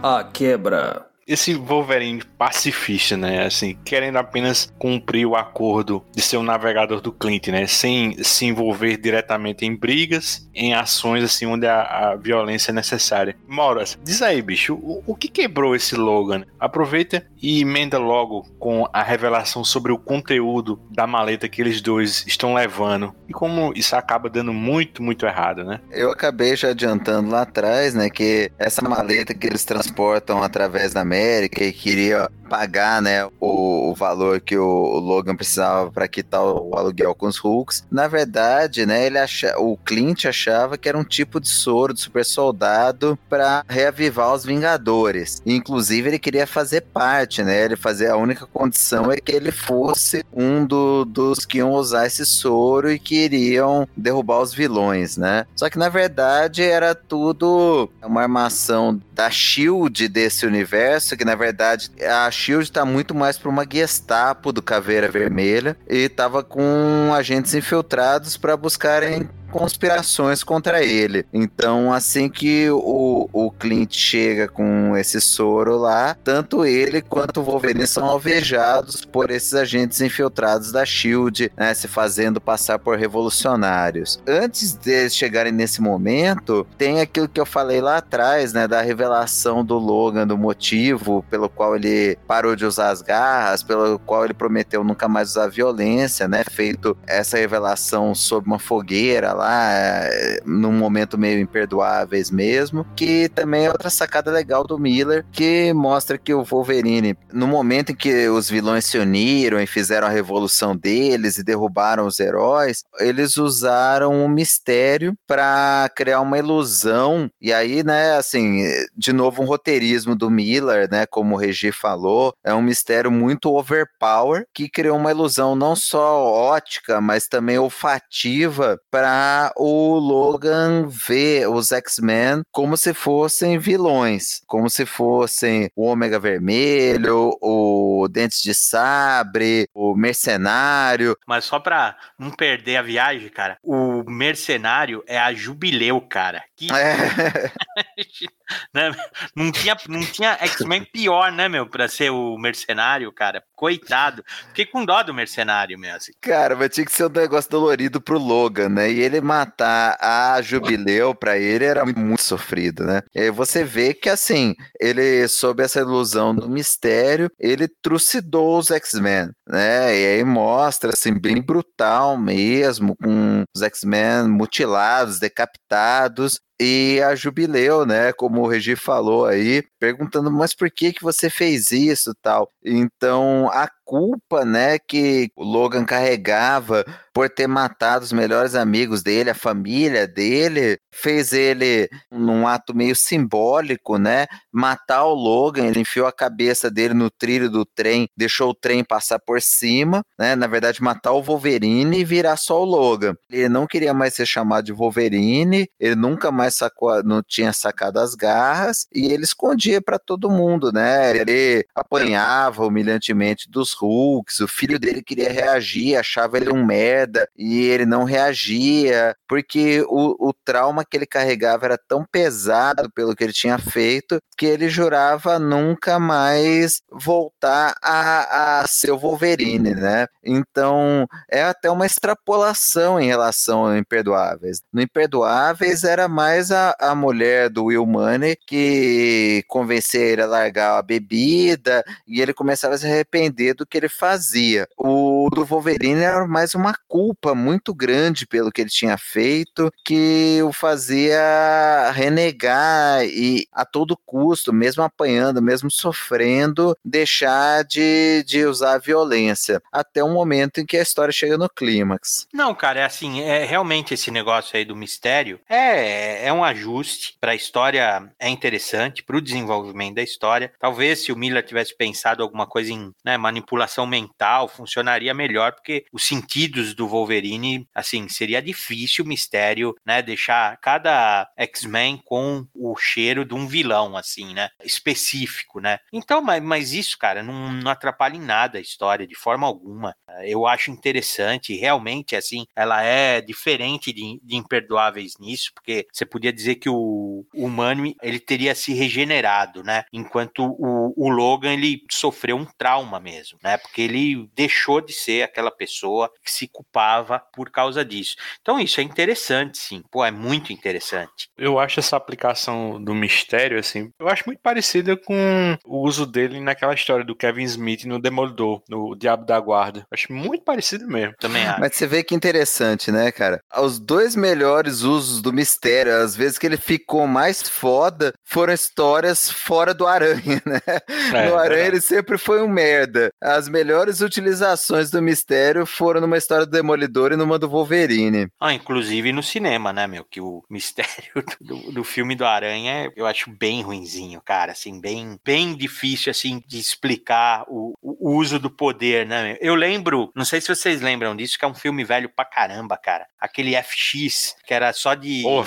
A quebra esse Wolverine pacifista, né? Assim, querendo apenas cumprir o acordo de ser um navegador do Clint, né? Sem se envolver diretamente em brigas, em ações assim onde a, a violência é necessária. Moras, diz aí, bicho, o, o, que quebrou esse Logan? Aproveita e emenda logo com a revelação sobre o conteúdo da maleta que eles dois estão levando e como isso acaba dando muito, muito errado, né? Eu acabei já adiantando lá atrás, né, que essa maleta que eles transportam através da América e queria pagar, né, o, o valor que o, Logan precisava para quitar o, aluguel com os Hulks. Na verdade, né, ele acha, o Clint achava que era um tipo de soro de super soldado para reavivar os Vingadores. Inclusive, ele queria fazer parte, né? Ele fazia a única condição é que ele fosse um do, dos que iam usar esse soro e queriam derrubar os vilões, né? Só que na verdade era tudo uma armação da Shield desse universo, que na verdade a Shield tá muito mais para uma Gestapo do Caveira Vermelha e tava com agentes infiltrados para buscarem conspirações contra ele. Então, assim que o, o Clint chega com esse soro lá, tanto ele quanto o Wolverine são alvejados por esses agentes infiltrados da Shield, né, se fazendo passar por revolucionários. Antes deles chegarem nesse momento, tem aquilo que eu falei lá atrás, né, da revelação do Logan, do motivo pelo qual ele parou de usar as garras, pelo qual ele prometeu nunca mais usar violência, né, feito essa revelação sob uma fogueira lá, num momento meio imperdoáveis mesmo, que também é outra sacada legal do Miller, que mostra que o Wolverine, no momento em que os vilões se uniram e fizeram a revolução deles e derrubaram os heróis, eles usaram um mistério para criar uma ilusão. E aí, né, assim, de novo um roteirismo do Miller, né, como o Regi falou, é um mistério muito overpower que criou uma ilusão não só ótica, mas também olfativa para o Logan ver os X-Men como se fossem vilões, como se fossem o Ômega Vermelho, o Dentes de Sabre, o Mercenário. Mas só pra não perder a viagem, cara, o Mercenário é a Jubileu, cara. Que... É. né? Não tinha, não tinha X-Men pior, né, meu, pra ser o mercenário, cara. Coitado. Fiquei com dó do mercenário mesmo. Assim. Cara, mas tinha que ser um negócio dolorido pro Logan, né? E ele matar a Jubileu pra ele era muito sofrido, né? E aí você vê que, assim, ele, sob essa ilusão do mistério, ele trucidou os X-Men, né? E aí mostra, assim, bem brutal mesmo, com os X-Men mutilados, decapitados, e a Jubileu, né, como o Regi falou aí, perguntando, mas por que que você fez isso, tal. Então, a culpa, né, que o Logan carregava por ter matado os melhores amigos dele, a família dele, fez ele, num ato meio simbólico, né, matar o Logan. Ele enfiou a cabeça dele no trilho do trem, deixou o trem passar por cima, né, na verdade, matar o Wolverine e virar só o Logan. Ele não queria mais ser chamado de Wolverine, ele nunca mais sacou, não tinha sacado as garras e ele escondia para todo mundo, né? Ele apanhava humilhantemente dos Hulks, o filho dele queria reagir, achava ele um merda e ele não reagia, porque o, o trauma que ele carregava era tão pesado pelo que ele tinha feito que ele jurava nunca mais voltar a, a ser o Wolverine, né? Então é até uma extrapolação em relação ao Imperdoáveis. No Imperdoáveis era mais a, a mulher do Will Money que convencia ele a largar a bebida e ele começava a se arrepender do que ele fazia. O do Wolverine era mais uma culpa muito grande pelo que ele tinha feito, que o fazia renegar e a todo custo, mesmo apanhando, mesmo sofrendo, deixar de, de usar a violência. Até um momento em que a história chega no clímax. Não, cara, é assim, é realmente esse negócio aí do mistério é, é um ajuste para a história, é interessante para o desenvolvimento da história. Talvez se o Miller tivesse pensado alguma coisa em né, manipulação mental, funcionaria melhor, porque os sentidos do Wolverine, assim, seria difícil o mistério, né, deixar cada X-Men com o cheiro de um vilão, assim, né, específico, né. Então, mas, mas isso, cara, não, não atrapalha em nada a história, de forma alguma. Eu acho interessante, realmente, assim, ela é diferente de, de Imperdoáveis nisso, porque você podia dizer que o, o Mano, ele teria se regenerado, né, enquanto o, o Logan, ele sofreu um trauma mesmo, né, porque ele deixou de ser aquela pessoa que se culpava por causa disso. Então isso é interessante, sim. Pô, é muito interessante. Eu acho essa aplicação do mistério, assim, eu acho muito parecida com o uso dele naquela história do Kevin Smith no Demolidor, no Diabo da Guarda. Acho muito parecido mesmo. Também acho. Mas você vê que interessante, né, cara? Os dois melhores usos do mistério, às vezes que ele ficou mais foda, foram histórias fora do Aranha, né? É, no Aranha é ele sempre foi um merda. As melhores utilizações do mistério foram numa história do Demolidor e numa do Wolverine. Ah, inclusive no cinema, né, meu? Que o mistério do, do filme do Aranha eu acho bem ruinzinho, cara. Assim, bem, bem difícil, assim, de explicar o, o uso do poder, né, meu? Eu lembro, não sei se vocês lembram disso, que é um filme velho pra caramba, cara. Aquele FX, que era só de. Pô,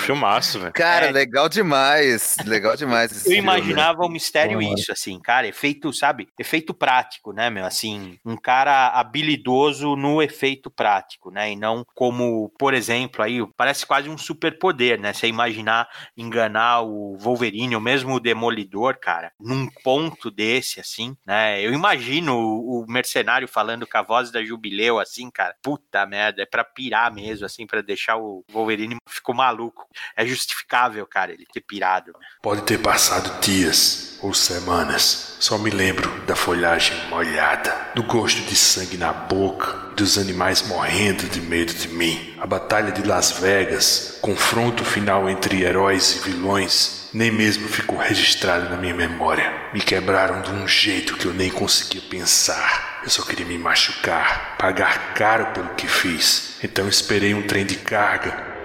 velho. Cara, é... legal demais. Legal demais. eu imaginava o mistério isso, assim, cara. Efeito, sabe? Efeito prático, né, meu? assim, um cara habilidoso no efeito prático, né? E não como, por exemplo, aí parece quase um superpoder, né? Você imaginar enganar o Wolverine ou mesmo o Demolidor, cara, num ponto desse, assim, né? Eu imagino o mercenário falando com a voz da Jubileu, assim, cara. Puta merda, é pra pirar mesmo, assim, para deixar o Wolverine ficou maluco. É justificável, cara, ele ter pirado. Né? Pode ter passado dias ou semanas. Só me lembro da folhagem molhada, do gosto de sangue na boca dos animais morrendo de medo de mim. A Batalha de Las Vegas, confronto final entre heróis e vilões, nem mesmo ficou registrado na minha memória. Me quebraram de um jeito que eu nem conseguia pensar. Eu só queria me machucar, pagar caro pelo que fiz. Então esperei um trem de carga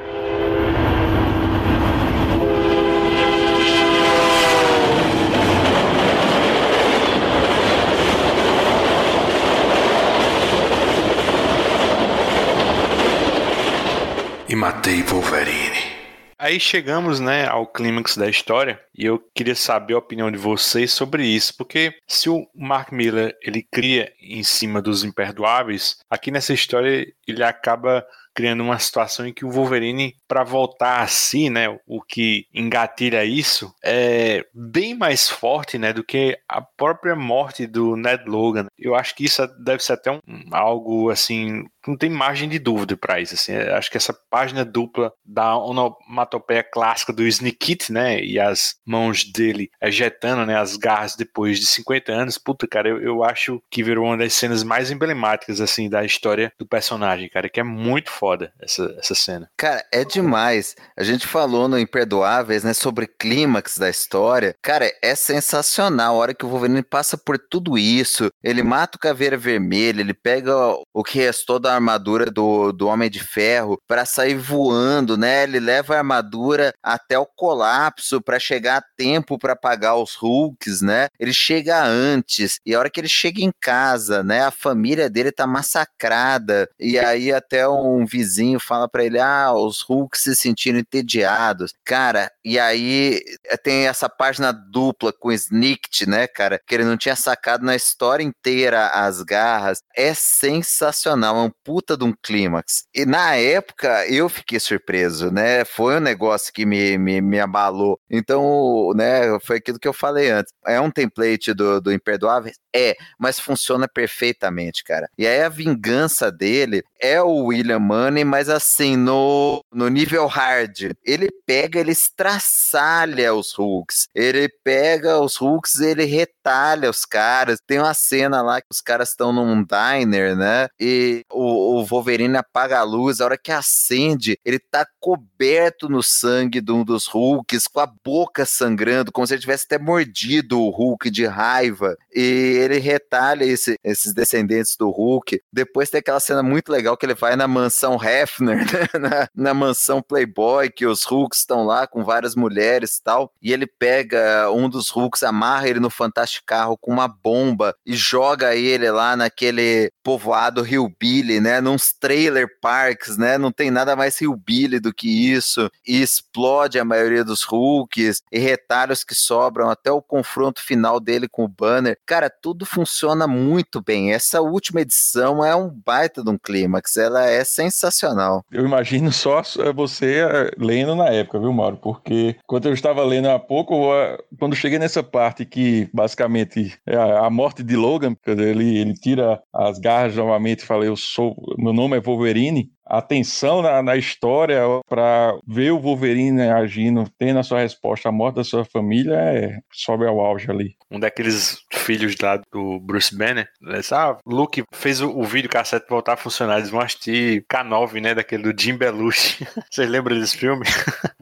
e matei Wolverine. Aí chegamos, né, ao clímax da história e eu queria saber a opinião de vocês sobre isso, porque se o Mark Miller ele cria em cima dos imperdoáveis, aqui nessa história ele acaba criando uma situação em que o Wolverine, para voltar a si, né, o que engatilha isso, é bem mais forte, né, do que a própria morte do Ned Logan. Eu acho que isso deve ser até um, algo assim não tem margem de dúvida para isso. Assim, acho que essa página dupla da onomatopeia clássica do Sneakit, né, e as mãos dele ejetando, né, as garras depois de 50 anos, puta, cara, eu, eu acho que virou uma das cenas mais emblemáticas, assim, da história do personagem, cara, que é muito foda essa, essa cena. Cara, é demais. A gente falou no Imperdoáveis, né, sobre clímax da história. Cara, é sensacional. A hora que o Wolverine passa por tudo isso, ele mata o Caveira Vermelha, ele pega o que restou da armadura do, do Homem de Ferro para sair voando, né? Ele leva a armadura até o colapso para chegar a tempo para pagar os Hulks, né? Ele chega antes e a hora que ele chega em casa, né? A família dele tá massacrada e aí até um vizinho fala para ele: "Ah, os Hulks se sentiram entediados". Cara, e aí tem essa página dupla com Snicked, né, cara? Que ele não tinha sacado na história inteira as garras. É sensacional, é um puta de um clímax. E na época eu fiquei surpreso, né? Foi um negócio que me, me, me abalou. Então, né, foi aquilo que eu falei antes. É um template do, do Imperdoável? É, mas funciona perfeitamente, cara. E aí a vingança dele é o William Money, mas assim, no, no nível hard. Ele pega, ele estraçalha os Hulks. Ele pega os Hulks, ele retalha os caras. Tem uma cena lá que os caras estão num diner, né? E o o, Wolverine apaga a luz, a hora que acende, ele tá coberto no sangue de um dos Hulks, com a boca sangrando, como se ele tivesse até mordido o Hulk de raiva. E ele retalha esse, esses descendentes do Hulk. Depois tem aquela cena muito legal que ele vai na mansão Hefner, né? na, na mansão Playboy, que os Hulks estão lá com várias mulheres e tal. E ele pega um dos Hulks, amarra ele no fantástico carro com uma bomba e joga ele lá naquele povoado Hillbilly, né? Nos trailer parks, né? Não tem nada mais hillbilly do que isso. E explode a maioria dos Hulks e retalhos que sobram até o confronto final dele com o Banner. Cara, tudo funciona muito bem. Essa última edição é um baita de um clímax. Ela é sensacional. Eu imagino só você eh, lendo na época, viu, Mauro? Porque quando eu estava lendo há pouco, quando cheguei nessa parte que basicamente é a morte de Logan, ele, ele tira as garras novamente e fala: Eu sou, meu nome é Wolverine atenção na, na história para ver o Wolverine agindo, tendo a sua resposta à morte da sua família, é, sobe ao auge ali. Um daqueles filhos lá do Bruce Banner, disse, ah, Luke fez o, o vídeo cassete voltar a funcionar, eles vão assistir K9, né, daquele do Jim Belushi. Vocês lembram desse filme?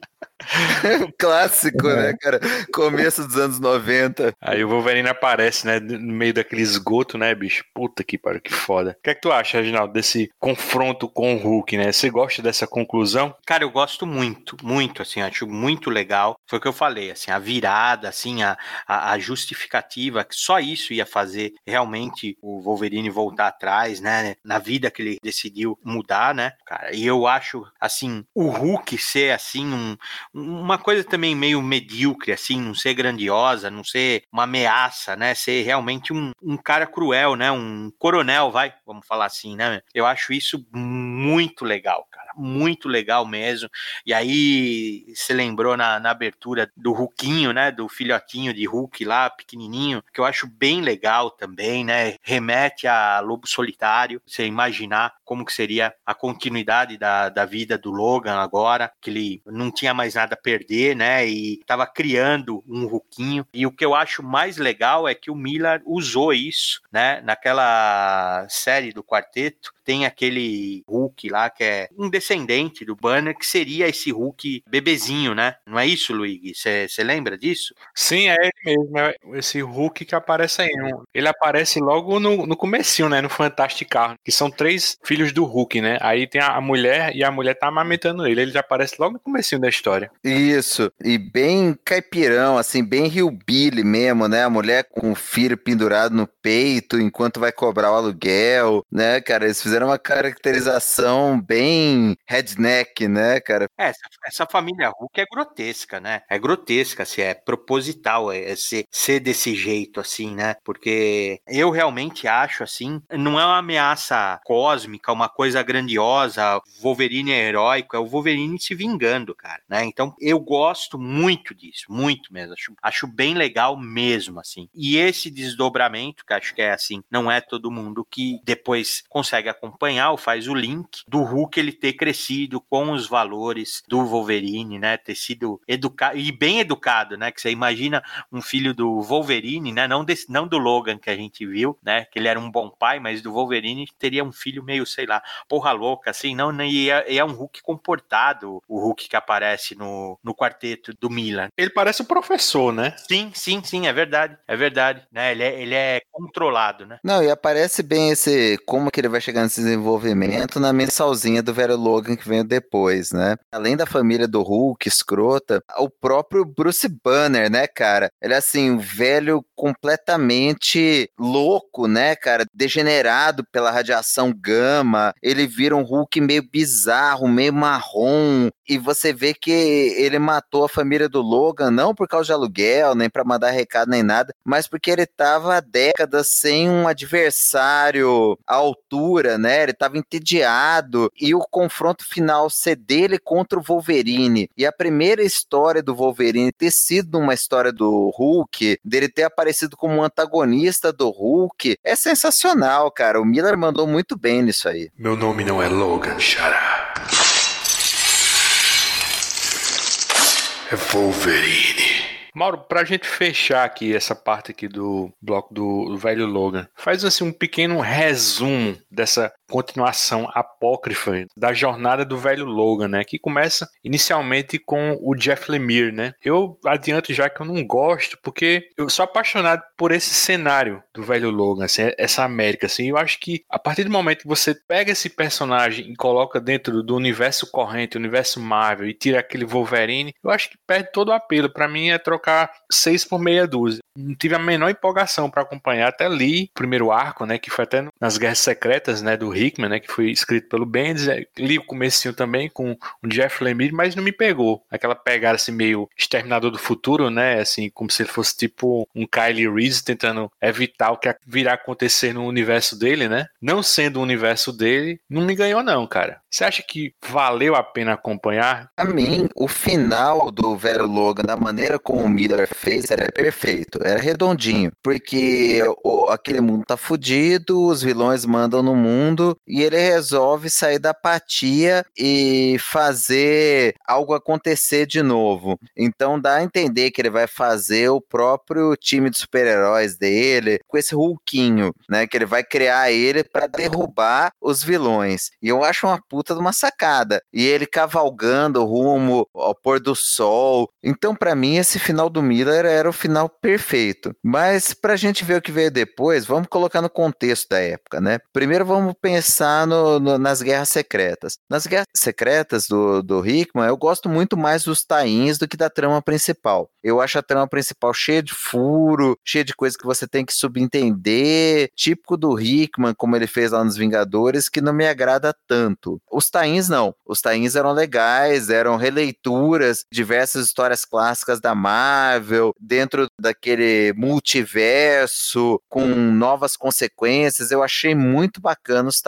Clássico, né, cara? Começo dos anos 90. Aí o Wolverine aparece, né, no meio daquele esgoto, né, bicho? Puta que pariu, que foda. O que é que tu acha, Reginaldo, desse confronto com o Hulk, né? Você gosta dessa conclusão? Cara, eu gosto muito, muito, assim, acho muito legal. Foi o que eu falei, assim, a virada, assim, a, a, a justificativa, que só isso ia fazer realmente o Wolverine voltar atrás, né, na vida que ele decidiu mudar, né, cara? E eu acho, assim, o Hulk ser, assim, um uma coisa também meio medíocre, assim, não ser grandiosa, não ser uma ameaça, né? Ser realmente um, um cara cruel, né? Um coronel, vai, vamos falar assim, né? Eu acho isso muito legal, cara. Muito legal mesmo. E aí, você lembrou na, na abertura do Ruquinho, né? Do filhotinho de Hulk lá, pequenininho, que eu acho bem legal também, né? Remete a Lobo Solitário. Você imaginar como que seria a continuidade da, da vida do Logan agora, que ele não tinha mais nada a perder, né? E estava criando um Ruquinho. E o que eu acho mais legal é que o Miller usou isso, né? Naquela série do quarteto, tem aquele Hulk lá que é um descendente do Banner, que seria esse Hulk bebezinho, né? Não é isso, Luigi? Você lembra disso? Sim, é ele mesmo. É esse Hulk que aparece aí. Ele aparece logo no, no comecinho, né? No Fantástico Carro, que são três filhos do Hulk, né? Aí tem a, a mulher e a mulher tá amamentando ele. Ele já aparece logo no comecinho da história. Isso. E bem caipirão, assim, bem Rio Billy mesmo, né? A mulher com o filho pendurado no peito enquanto vai cobrar o aluguel, né, cara? Eles fizeram uma caracterização bem redneck, né, cara? É, essa, essa família Hulk é grotesca, né? É grotesca, assim, é proposital é, é ser, ser desse jeito, assim, né? Porque eu realmente acho, assim, não é uma ameaça cósmica, uma coisa grandiosa, Wolverine é heróico, é o Wolverine se vingando, cara, né? Então, eu gosto muito disso, muito mesmo. Acho, acho bem legal mesmo, assim. E esse desdobramento, que acho que é assim, não é todo mundo que depois consegue acompanhar ou faz o link do Hulk ele ter crescido com os valores do Wolverine, né? Ter sido educado e bem educado, né? Que você imagina um filho do Wolverine, né? Não, desse, não do Logan que a gente viu, né? Que ele era um bom pai, mas do Wolverine teria um filho meio, sei lá, porra louca, assim, não, e é, é um Hulk comportado, o Hulk que aparece no, no quarteto do Milan. Ele parece o professor, né? Sim, sim, sim, é verdade, é verdade, né? Ele é, ele é controlado, né? Não, e aparece bem esse como que ele vai chegar nesse desenvolvimento na mensalzinha do velho Logan que veio depois, né? Além da família do Hulk, escrota, o próprio Bruce Banner, né, cara? Ele é assim, um velho completamente louco, né, cara? Degenerado pela radiação gama. Ele vira um Hulk meio bizarro, meio marrom. E você vê que ele matou a família do Logan, não por causa de aluguel, nem para mandar recado, nem nada, mas porque ele tava há décadas sem um adversário à altura, né? Ele tava entediado. E o confronto final ser dele contra o Wolverine. E a primeira história do Wolverine ter sido uma história do Hulk, dele ter aparecido como um antagonista do Hulk, é sensacional, cara. O Miller mandou muito bem nisso aí. Meu nome não é Logan, Xará. É Wolverine. Mauro, pra gente fechar aqui essa parte aqui do bloco do, do velho Logan, faz assim um pequeno resumo dessa continuação apócrifa da jornada do velho Logan, né? Que começa inicialmente com o Jeff Lemire, né? Eu adianto já que eu não gosto, porque eu sou apaixonado por esse cenário do velho Logan, assim, essa América, assim. Eu acho que a partir do momento que você pega esse personagem e coloca dentro do universo corrente, universo Marvel, e tira aquele Wolverine, eu acho que perde todo o apelo. Para mim é trocar seis por meia dúzia. Não tive a menor empolgação para acompanhar. Até li o primeiro arco, né? Que foi até nas Guerras Secretas, né? Do Hickman, né, que foi escrito pelo Bendis, é, li o comecinho também com o Jeff Lemire, mas não me pegou. Aquela pegada assim meio Exterminador do Futuro, né, assim, como se ele fosse tipo um Kylie Reese tentando evitar o que virá acontecer no universo dele, né? Não sendo o universo dele, não me ganhou não, cara. Você acha que valeu a pena acompanhar? A mim, o final do velho Logan, da maneira como o Miller fez, era perfeito, era redondinho, porque o, aquele mundo tá fudido, os vilões mandam no mundo e ele resolve sair da apatia e fazer algo acontecer de novo. Então dá a entender que ele vai fazer o próprio time de super-heróis dele com esse Hulkinho, né? Que ele vai criar ele para derrubar os vilões. E eu acho uma puta de uma sacada. E ele cavalgando rumo ao pôr do sol. Então, para mim, esse final do Miller era o final perfeito. Mas pra gente ver o que veio depois, vamos colocar no contexto da época, né? Primeiro vamos pensar começar no, no, nas Guerras Secretas. Nas Guerras Secretas do, do Hickman, eu gosto muito mais dos tains do que da trama principal. Eu acho a trama principal cheia de furo, cheia de coisas que você tem que subentender, típico do Hickman, como ele fez lá nos Vingadores, que não me agrada tanto. Os tains não. Os tains eram legais, eram releituras, diversas histórias clássicas da Marvel, dentro daquele multiverso, com novas consequências. Eu achei muito bacana os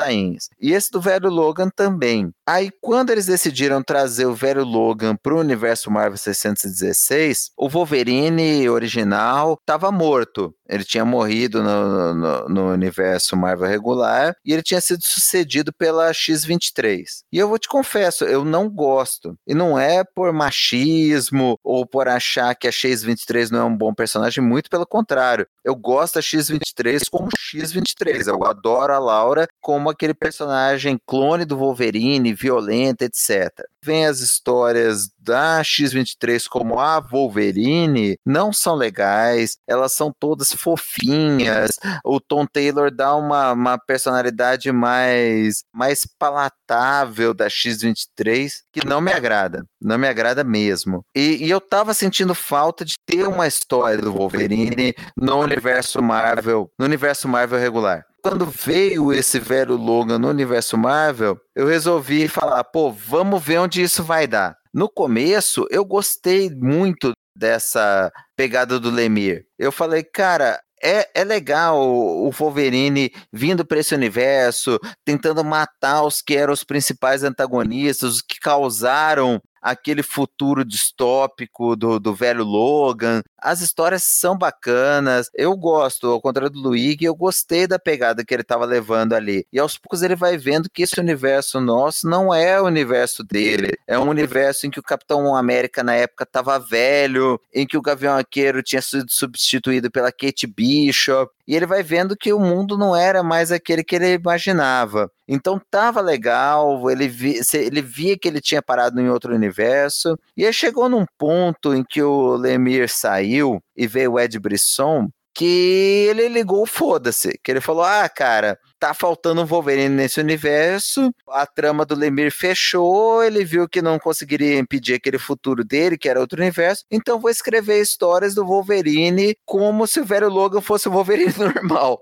E esse do velho Logan também. Aí, quando eles decidiram trazer o velho Logan para o universo Marvel 616, o Wolverine original estava morto. Ele tinha morrido no, no, no, universo Marvel regular e ele tinha sido sucedido pela X-23. E eu vou te confesso, eu não gosto. E não é por machismo ou por achar que a X-23 não é um bom personagem, muito pelo contrário. Eu gosto da X-23 como X-23. Eu adoro a Laura como aquele personagem clone do Wolverine, violenta, etc. Vem as histórias da X-23 como a Wolverine, não são legais, elas são todas fofinhas. O Tom Taylor dá uma, uma personalidade mais, mais palatável da X-23 que não me agrada, não me agrada mesmo. E, e eu tava sentindo falta de ter uma história do Wolverine no universo Marvel, no universo Marvel regular quando veio esse velho Logan no universo Marvel, eu resolvi falar, pô, vamos ver onde isso vai dar. No começo, eu gostei muito dessa pegada do Lemire. Eu falei, cara, é, é legal o Wolverine vindo para esse universo, tentando matar os que eram os principais antagonistas, os que causaram aquele futuro distópico do, do velho Logan. As histórias são bacanas, eu gosto, ao contrário do Luigi, eu gostei da pegada que ele estava levando ali. E aos poucos ele vai vendo que esse universo nosso não é o universo dele, é um universo em que o Capitão América na época estava velho, em que o Gavião Arqueiro tinha sido substituído pela Kate Bishop, e ele vai vendo que o mundo não era mais aquele que ele imaginava. Então tava legal, ele, vi, ele via que ele tinha parado em outro universo, e aí chegou num ponto em que o Lemire saiu e veio o Ed Brisson, que ele ligou foda-se, que ele falou: "Ah, cara, tá faltando um Wolverine nesse universo. A trama do Lemir fechou, ele viu que não conseguiria impedir aquele futuro dele, que era outro universo. Então vou escrever histórias do Wolverine como se o velho Logan fosse o Wolverine normal.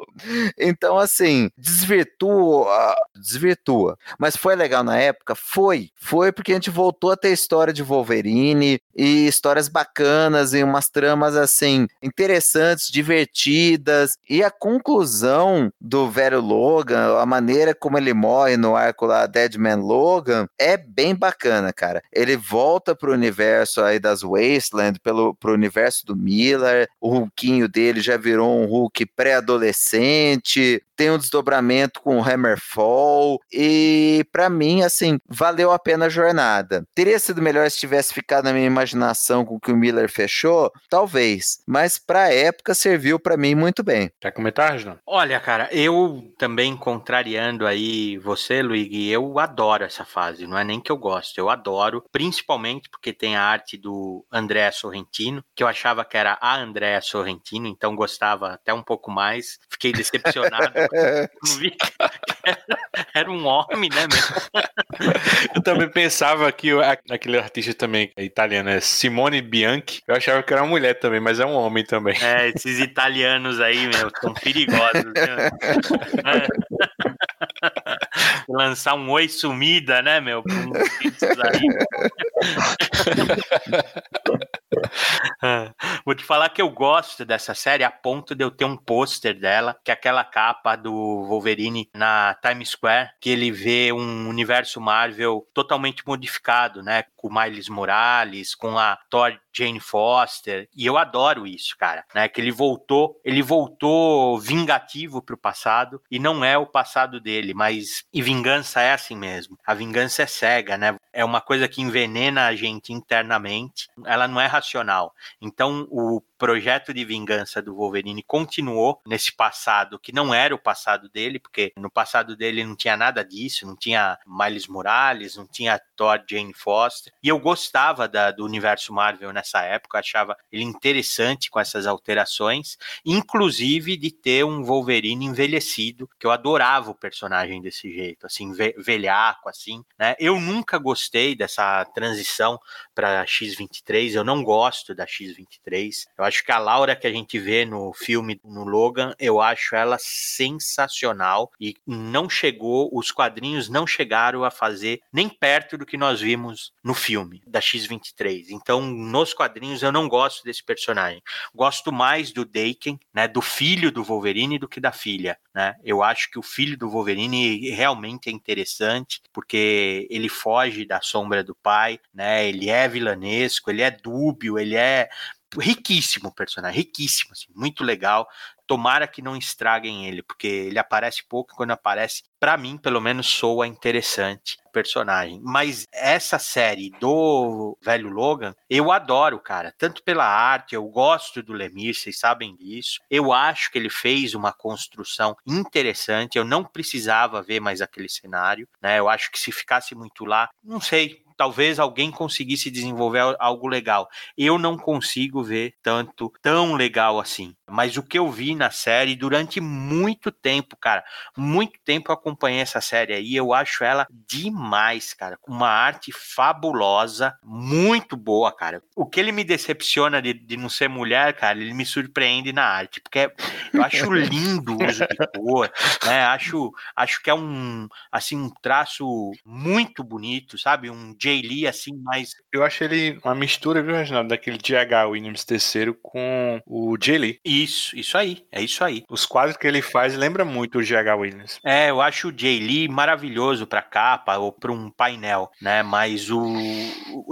Então, assim, desvirtua, desvirtua. Mas foi legal na época? Foi. Foi porque a gente voltou a ter história de Wolverine e histórias bacanas e umas tramas, assim, interessantes, divertidas. E a conclusão do velho Logan Logan, a maneira como ele morre no arco lá Dead Man Logan, é bem bacana, cara. Ele volta pro universo aí das Wasteland, pelo, pro universo do Miller, o Hulkinho dele já virou um Hulk pré-adolescente, tem um desdobramento com o Hammerfall e para mim assim valeu a pena a jornada. Teria sido melhor se tivesse ficado na minha imaginação com o que o Miller fechou, talvez, mas para época serviu para mim muito bem. Quer comentar, Renan? Olha, cara, eu também contrariando aí você, Luigi, eu adoro essa fase. Não é nem que eu gosto, eu adoro, principalmente porque tem a arte do André Sorrentino, que eu achava que era a André Sorrentino, então gostava até um pouco mais. Fiquei decepcionado vi era um homem, né, meu? Eu também pensava que aquele artista também italiano é Simone Bianchi. Eu achava que era uma mulher também, mas é um homem também. É, esses italianos aí, meu, são perigosos. Né? É. Lançar um oi sumida, né, meu? Vou te falar que eu gosto dessa série a ponto de eu ter um pôster dela, que é aquela capa do Wolverine na Times Square, que ele vê um universo Marvel totalmente modificado, né? Com Miles Morales, com a Thor Jane Foster, e eu adoro isso, cara, né? Que ele voltou, ele voltou vingativo pro passado e não é o passado dele, mas e vingança é assim mesmo. A vingança é cega, né? É uma coisa que envenena a gente internamente. Ela não é racional. Então, o projeto de vingança do Wolverine continuou nesse passado que não era o passado dele, porque no passado dele não tinha nada disso, não tinha Miles Morales, não tinha Thor, Jane Foster. E eu gostava da, do universo Marvel nessa época, achava ele interessante com essas alterações, inclusive de ter um Wolverine envelhecido, que eu adorava o personagem desse jeito, assim, velhaco, assim, né? Eu nunca gostei dessa transição para X23, eu não gosto da X23. Eu acho que a Laura que a gente vê no filme no Logan, eu acho ela sensacional e não chegou, os quadrinhos não chegaram a fazer nem perto do que nós vimos no filme da X23. Então, nos quadrinhos eu não gosto desse personagem. Gosto mais do Daken, né, do filho do Wolverine do que da filha, né? Eu acho que o filho do Wolverine realmente é interessante porque ele foge da sombra do pai, né? Ele é vilanesco, ele é dúbio, ele é riquíssimo personagem, riquíssimo, assim, muito legal. Tomara que não estraguem ele, porque ele aparece pouco e quando aparece, para mim, pelo menos, soa interessante personagem. Mas essa série do velho Logan, eu adoro, cara. Tanto pela arte, eu gosto do Lemir, vocês sabem disso. Eu acho que ele fez uma construção interessante. Eu não precisava ver mais aquele cenário, né? Eu acho que se ficasse muito lá, não sei, talvez alguém conseguisse desenvolver algo legal. Eu não consigo ver tanto tão legal assim. Mas o que eu vi na série durante muito tempo, cara, muito tempo eu acompanhei essa série aí, eu acho ela demais, cara, uma arte fabulosa, muito boa, cara. O que ele me decepciona de, de não ser mulher, cara, ele me surpreende na arte, porque eu acho lindo o uso de cor, né? Acho, acho que é um assim um traço muito bonito, sabe? Um Jay Lee, assim, mais. Eu acho ele uma mistura, viu, Reginaldo, daquele J.H. Williams III com o Jay Lee. Isso, isso aí, é isso aí. Os quadros que ele faz lembra muito o J.H. Williams. É, eu acho o Jay Lee maravilhoso para capa ou para um painel, né? Mas o,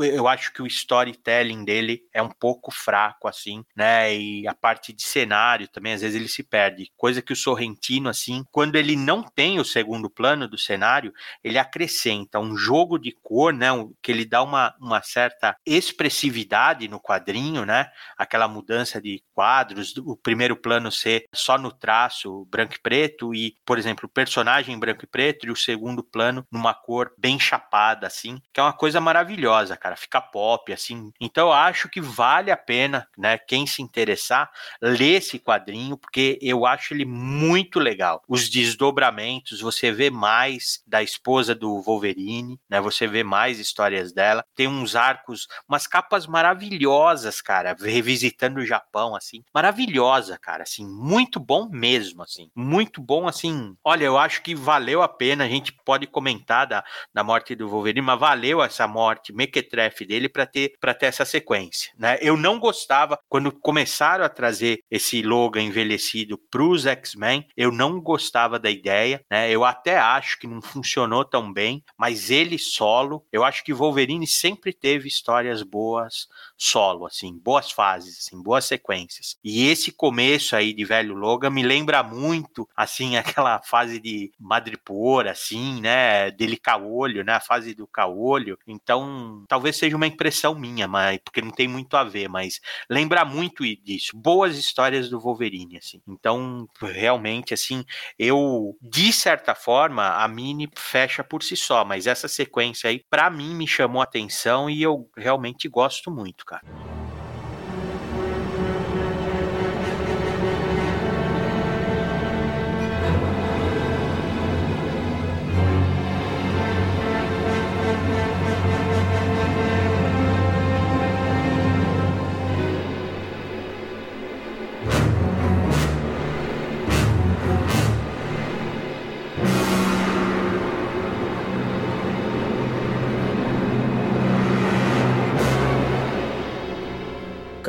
eu acho que o storytelling dele é um pouco fraco, assim, né? E a parte de cenário também, às vezes ele se perde. Coisa que o Sorrentino, assim, quando ele não tem o segundo plano do cenário, ele acrescenta um jogo de cor, né? Que ele dá uma, uma certa expressividade no quadrinho, né? Aquela mudança de quadros, o primeiro plano ser só no traço branco e preto e, por exemplo, o personagem branco e preto e o segundo plano numa cor bem chapada, assim, que é uma coisa maravilhosa, cara, fica pop, assim. Então eu acho que vale a pena, né, quem se interessar, ler esse quadrinho, porque eu acho ele muito legal. Os desdobramentos, você vê mais da esposa do Wolverine, né, você vê mais histórias dela. Tem uns arcos, umas capas maravilhosas, cara, revisitando o Japão, assim. Maravilhosa, cara, assim, muito bom mesmo, assim. Muito bom, assim. Olha, eu acho que valeu a pena, a gente pode comentar da, da morte do Wolverine, mas valeu essa morte mequetrefe dele para ter para ter essa sequência, né? Eu não gostava quando começaram a trazer esse Logan envelhecido pros X-Men, eu não gostava da ideia, né? Eu até acho que não funcionou tão bem, mas ele solo, eu acho que Wolverine sempre teve histórias boas solo, assim, boas fases, assim, boas sequências. E esse começo aí de Velho Logan me lembra muito, assim, aquela fase de Madripoor, assim, né, dele caolho, né, a fase do caolho. Então, talvez seja uma impressão minha, mas porque não tem muito a ver, mas lembra muito disso. Boas histórias do Wolverine, assim. Então, realmente, assim, eu, de certa forma, a Mini fecha por si só, mas essa sequência aí, para mim, me chamou a atenção e eu realmente gosto muito, cara.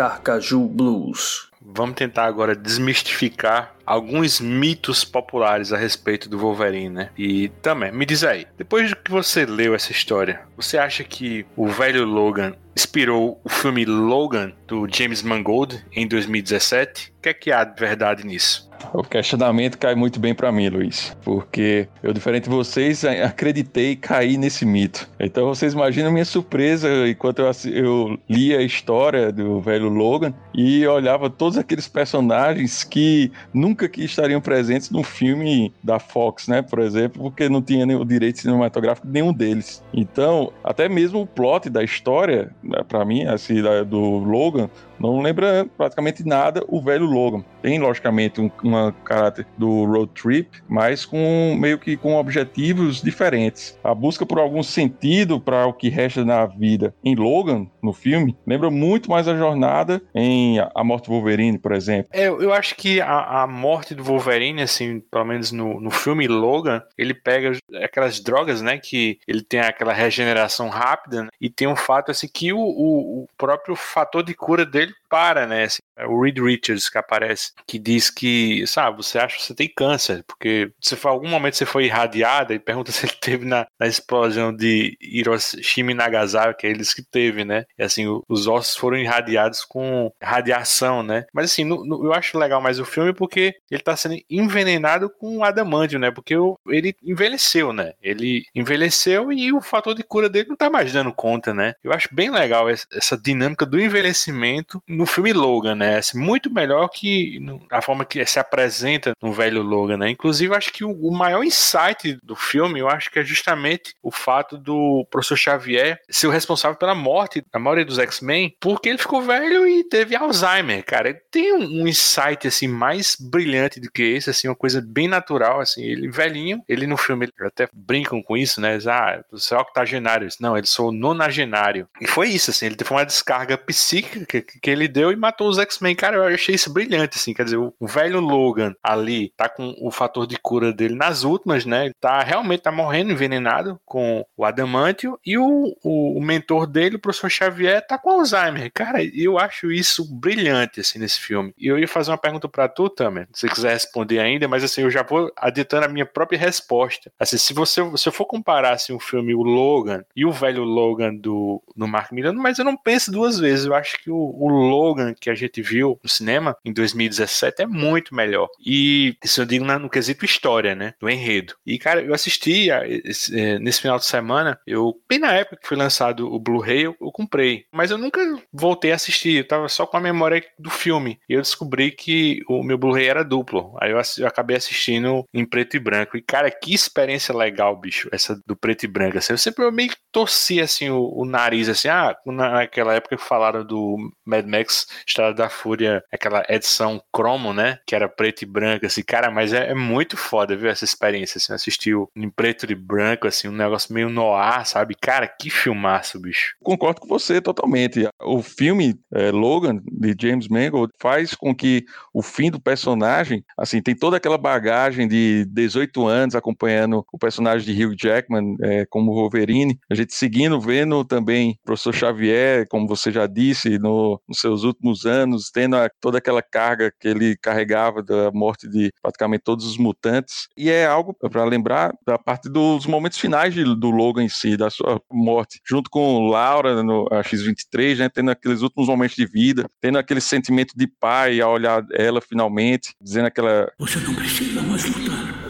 Carcaju Blues. Vamos tentar agora desmistificar alguns mitos populares a respeito do Wolverine, né? E também, me diz aí, depois que você leu essa história, você acha que o velho Logan inspirou o filme Logan do James Mangold em 2017? O que é que há de verdade nisso? O questionamento cai muito bem para mim, Luiz, porque eu, diferente de vocês, acreditei e caí nesse mito. Então vocês imaginam minha surpresa enquanto eu, eu li a história do velho Logan e olhava todos aqueles personagens que nunca que estariam presentes num filme da Fox, né, por exemplo, porque não tinha o direito cinematográfico de nenhum deles. Então, até mesmo o plot da história, para mim, assim, do Logan, não lembra praticamente nada o velho Logan. Tem, logicamente, um, um caráter do road trip, mas com meio que com objetivos diferentes. A busca por algum sentido para o que resta na vida em Logan, no filme, lembra muito mais a jornada em A Morte do Wolverine, por exemplo. É, eu acho que a, a morte do Wolverine, assim, pelo menos no, no filme Logan, ele pega aquelas drogas, né, que ele tem aquela regeneração rápida, né, e tem um fato, assim, que o, o, o próprio fator de cura dele para, né? Assim, é o Reed Richards que aparece, que diz que, sabe, você acha que você tem câncer, porque se for algum momento você foi irradiada e pergunta se ele teve na, na explosão de Hiroshima e Nagasaki, é eles que teve, né? E assim, os ossos foram irradiados com radiação, né? Mas assim, no, no, eu acho legal mais o filme porque ele tá sendo envenenado com adamantium, né? Porque o, ele envelheceu, né? Ele envelheceu e o fator de cura dele não tá mais dando conta, né? Eu acho bem legal essa dinâmica do envelhecimento no filme Logan, né? Assim, muito melhor que a forma que se apresenta no velho Logan, né? Inclusive, acho que o, maior insight do filme, eu acho que é justamente o fato do professor Xavier ser o responsável pela morte da maioria dos X-Men, porque ele ficou velho e teve Alzheimer, cara. Tem um, insight, assim, mais brilhante do que esse, assim, uma coisa bem natural, assim. Ele velhinho, ele no filme, até brincam com isso, né? Ah, você é octogenário. Não, ele sou nonagenário. E foi isso, assim, ele teve uma descarga psíquica que, que ele deu e matou os X-Men. Cara, eu achei isso brilhante, assim. Quer dizer, o, velho Logan ali tá com o fator de cura dele nas últimas, né? Ele tá realmente tá morrendo envenenado com o Adamantio e o, o, o mentor dele, o professor Xavier, tá com Alzheimer. Cara, eu acho isso brilhante, assim, nesse filme. E eu ia fazer uma pergunta para tu, Tamer, se você quiser responder ainda, mas assim, eu já vou aditando a minha própria resposta. Assim, se você se eu for comparar assim, o filme O Logan e o velho Logan do, do Mark Millar, mas eu não penso duas vezes. Eu acho que o, o Logan que a gente viu no cinema em 2017 é muito melhor. E isso eu digo no quesito história, né? Do enredo. E, cara, eu assisti a, esse, é, nesse final de semana, eu, bem na época que foi lançado o Blu-ray, eu, eu, comprei. Mas eu nunca voltei a assistir, eu tava só com a memória do filme. E eu descobri que o meu Blu-ray era duplo. Aí eu, eu, acabei assistindo em preto e branco. E, cara, que experiência legal, bicho, essa do preto e branco. Assim, eu sempre meio torci, assim, o, o nariz, assim, ah, naquela época que falaram do Mad Max Estrada da Fúria, aquela edição cromo, né? Que era preto e branco, assim, cara, mas é, é muito foda, viu? Essa experiência, assim, assistiu em preto e branco, assim, um negócio meio noir, sabe? Cara, que filmaço, bicho. Concordo com você totalmente. O filme é, Logan, de James Mangold, faz com que o fim do personagem, assim, tem toda aquela bagagem de 18 anos acompanhando o personagem de Hugh Jackman é, como Wolverine, a gente seguindo, vendo também o professor Xavier, como você já disse, no, seus últimos anos, tendo a, toda aquela carga que ele carregava da morte de praticamente todos os mutantes. E é algo para lembrar da parte dos momentos finais de, do Logan em si, da sua morte, junto com Laura no X-23, né, tendo aqueles últimos momentos de vida, tendo aquele sentimento de pai ao olhar ela finalmente, dizendo aquela. Você não precisa mais lutar.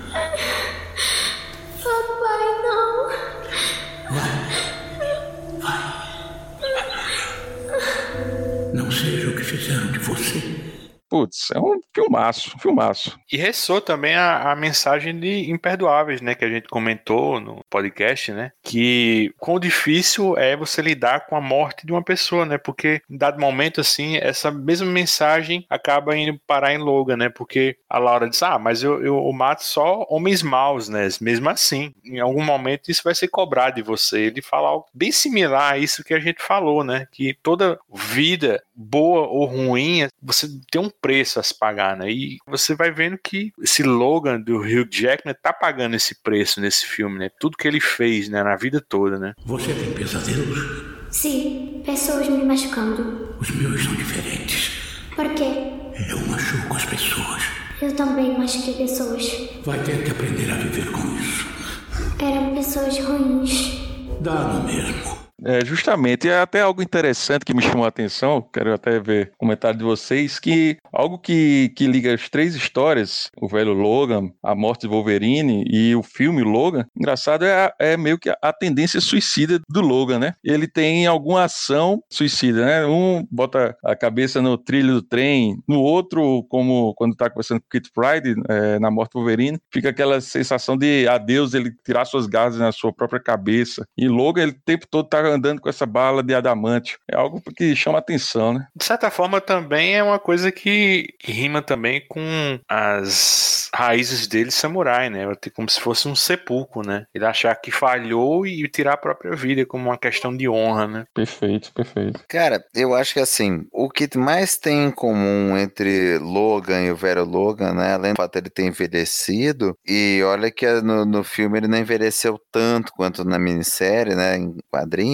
Putz, é um filmaço, um filmaço. E ressoa também a, a, mensagem de Imperdoáveis, né, que a gente comentou no podcast, né, que quão difícil é você lidar com a morte de uma pessoa, né, porque em dado momento, assim, essa mesma mensagem acaba indo parar em Logan, né, porque a Laura diz, ah, mas eu, eu, eu mato só homens maus, né, mesmo assim, em algum momento isso vai ser cobrado de você. Ele fala algo bem similar a isso que a gente falou, né, que toda vida, boa ou ruim, você tem um preço a se pagar, né? E você vai vendo que esse Logan do Hugh Jackman tá pagando esse preço nesse filme, né? Tudo que ele fez, né, na vida toda, né? Você tem pesadelos? Sim, pessoas me machucando. Os meus são diferentes. Por quê? Eu machuco as pessoas. Eu também machuquei pessoas. Vai ter que aprender a viver com isso. Eram pessoas ruins. Dá no mesmo. É, justamente, é até algo interessante que me chamou a atenção, quero até ver o comentário de vocês, que algo que, que liga as três histórias, o velho Logan, a morte de Wolverine e o filme Logan, engraçado é, é meio que a tendência suicida do Logan, né? Ele tem alguma ação suicida, né? Um bota a cabeça no trilho do trem, no outro, como quando tá conversando com Kit Pride, é, na morte do Wolverine, fica aquela sensação de adeus, ele tirar suas garras na sua própria cabeça. E Logan, ele o tempo todo tá andando com essa bala de adamantio. É algo que chama atenção, né? De certa forma, também é uma coisa que rima também com as raízes dele samurai, né? Como se fosse um sepulcro, né? Ele achar que falhou e tirar a própria vida como uma questão de honra, né? Perfeito, perfeito. Cara, eu acho que assim, o que mais tem em comum entre Logan e o velho Logan, né? Além do fato de ele ter envelhecido, e olha que no, no filme ele não envelheceu tanto quanto na minissérie, né? Em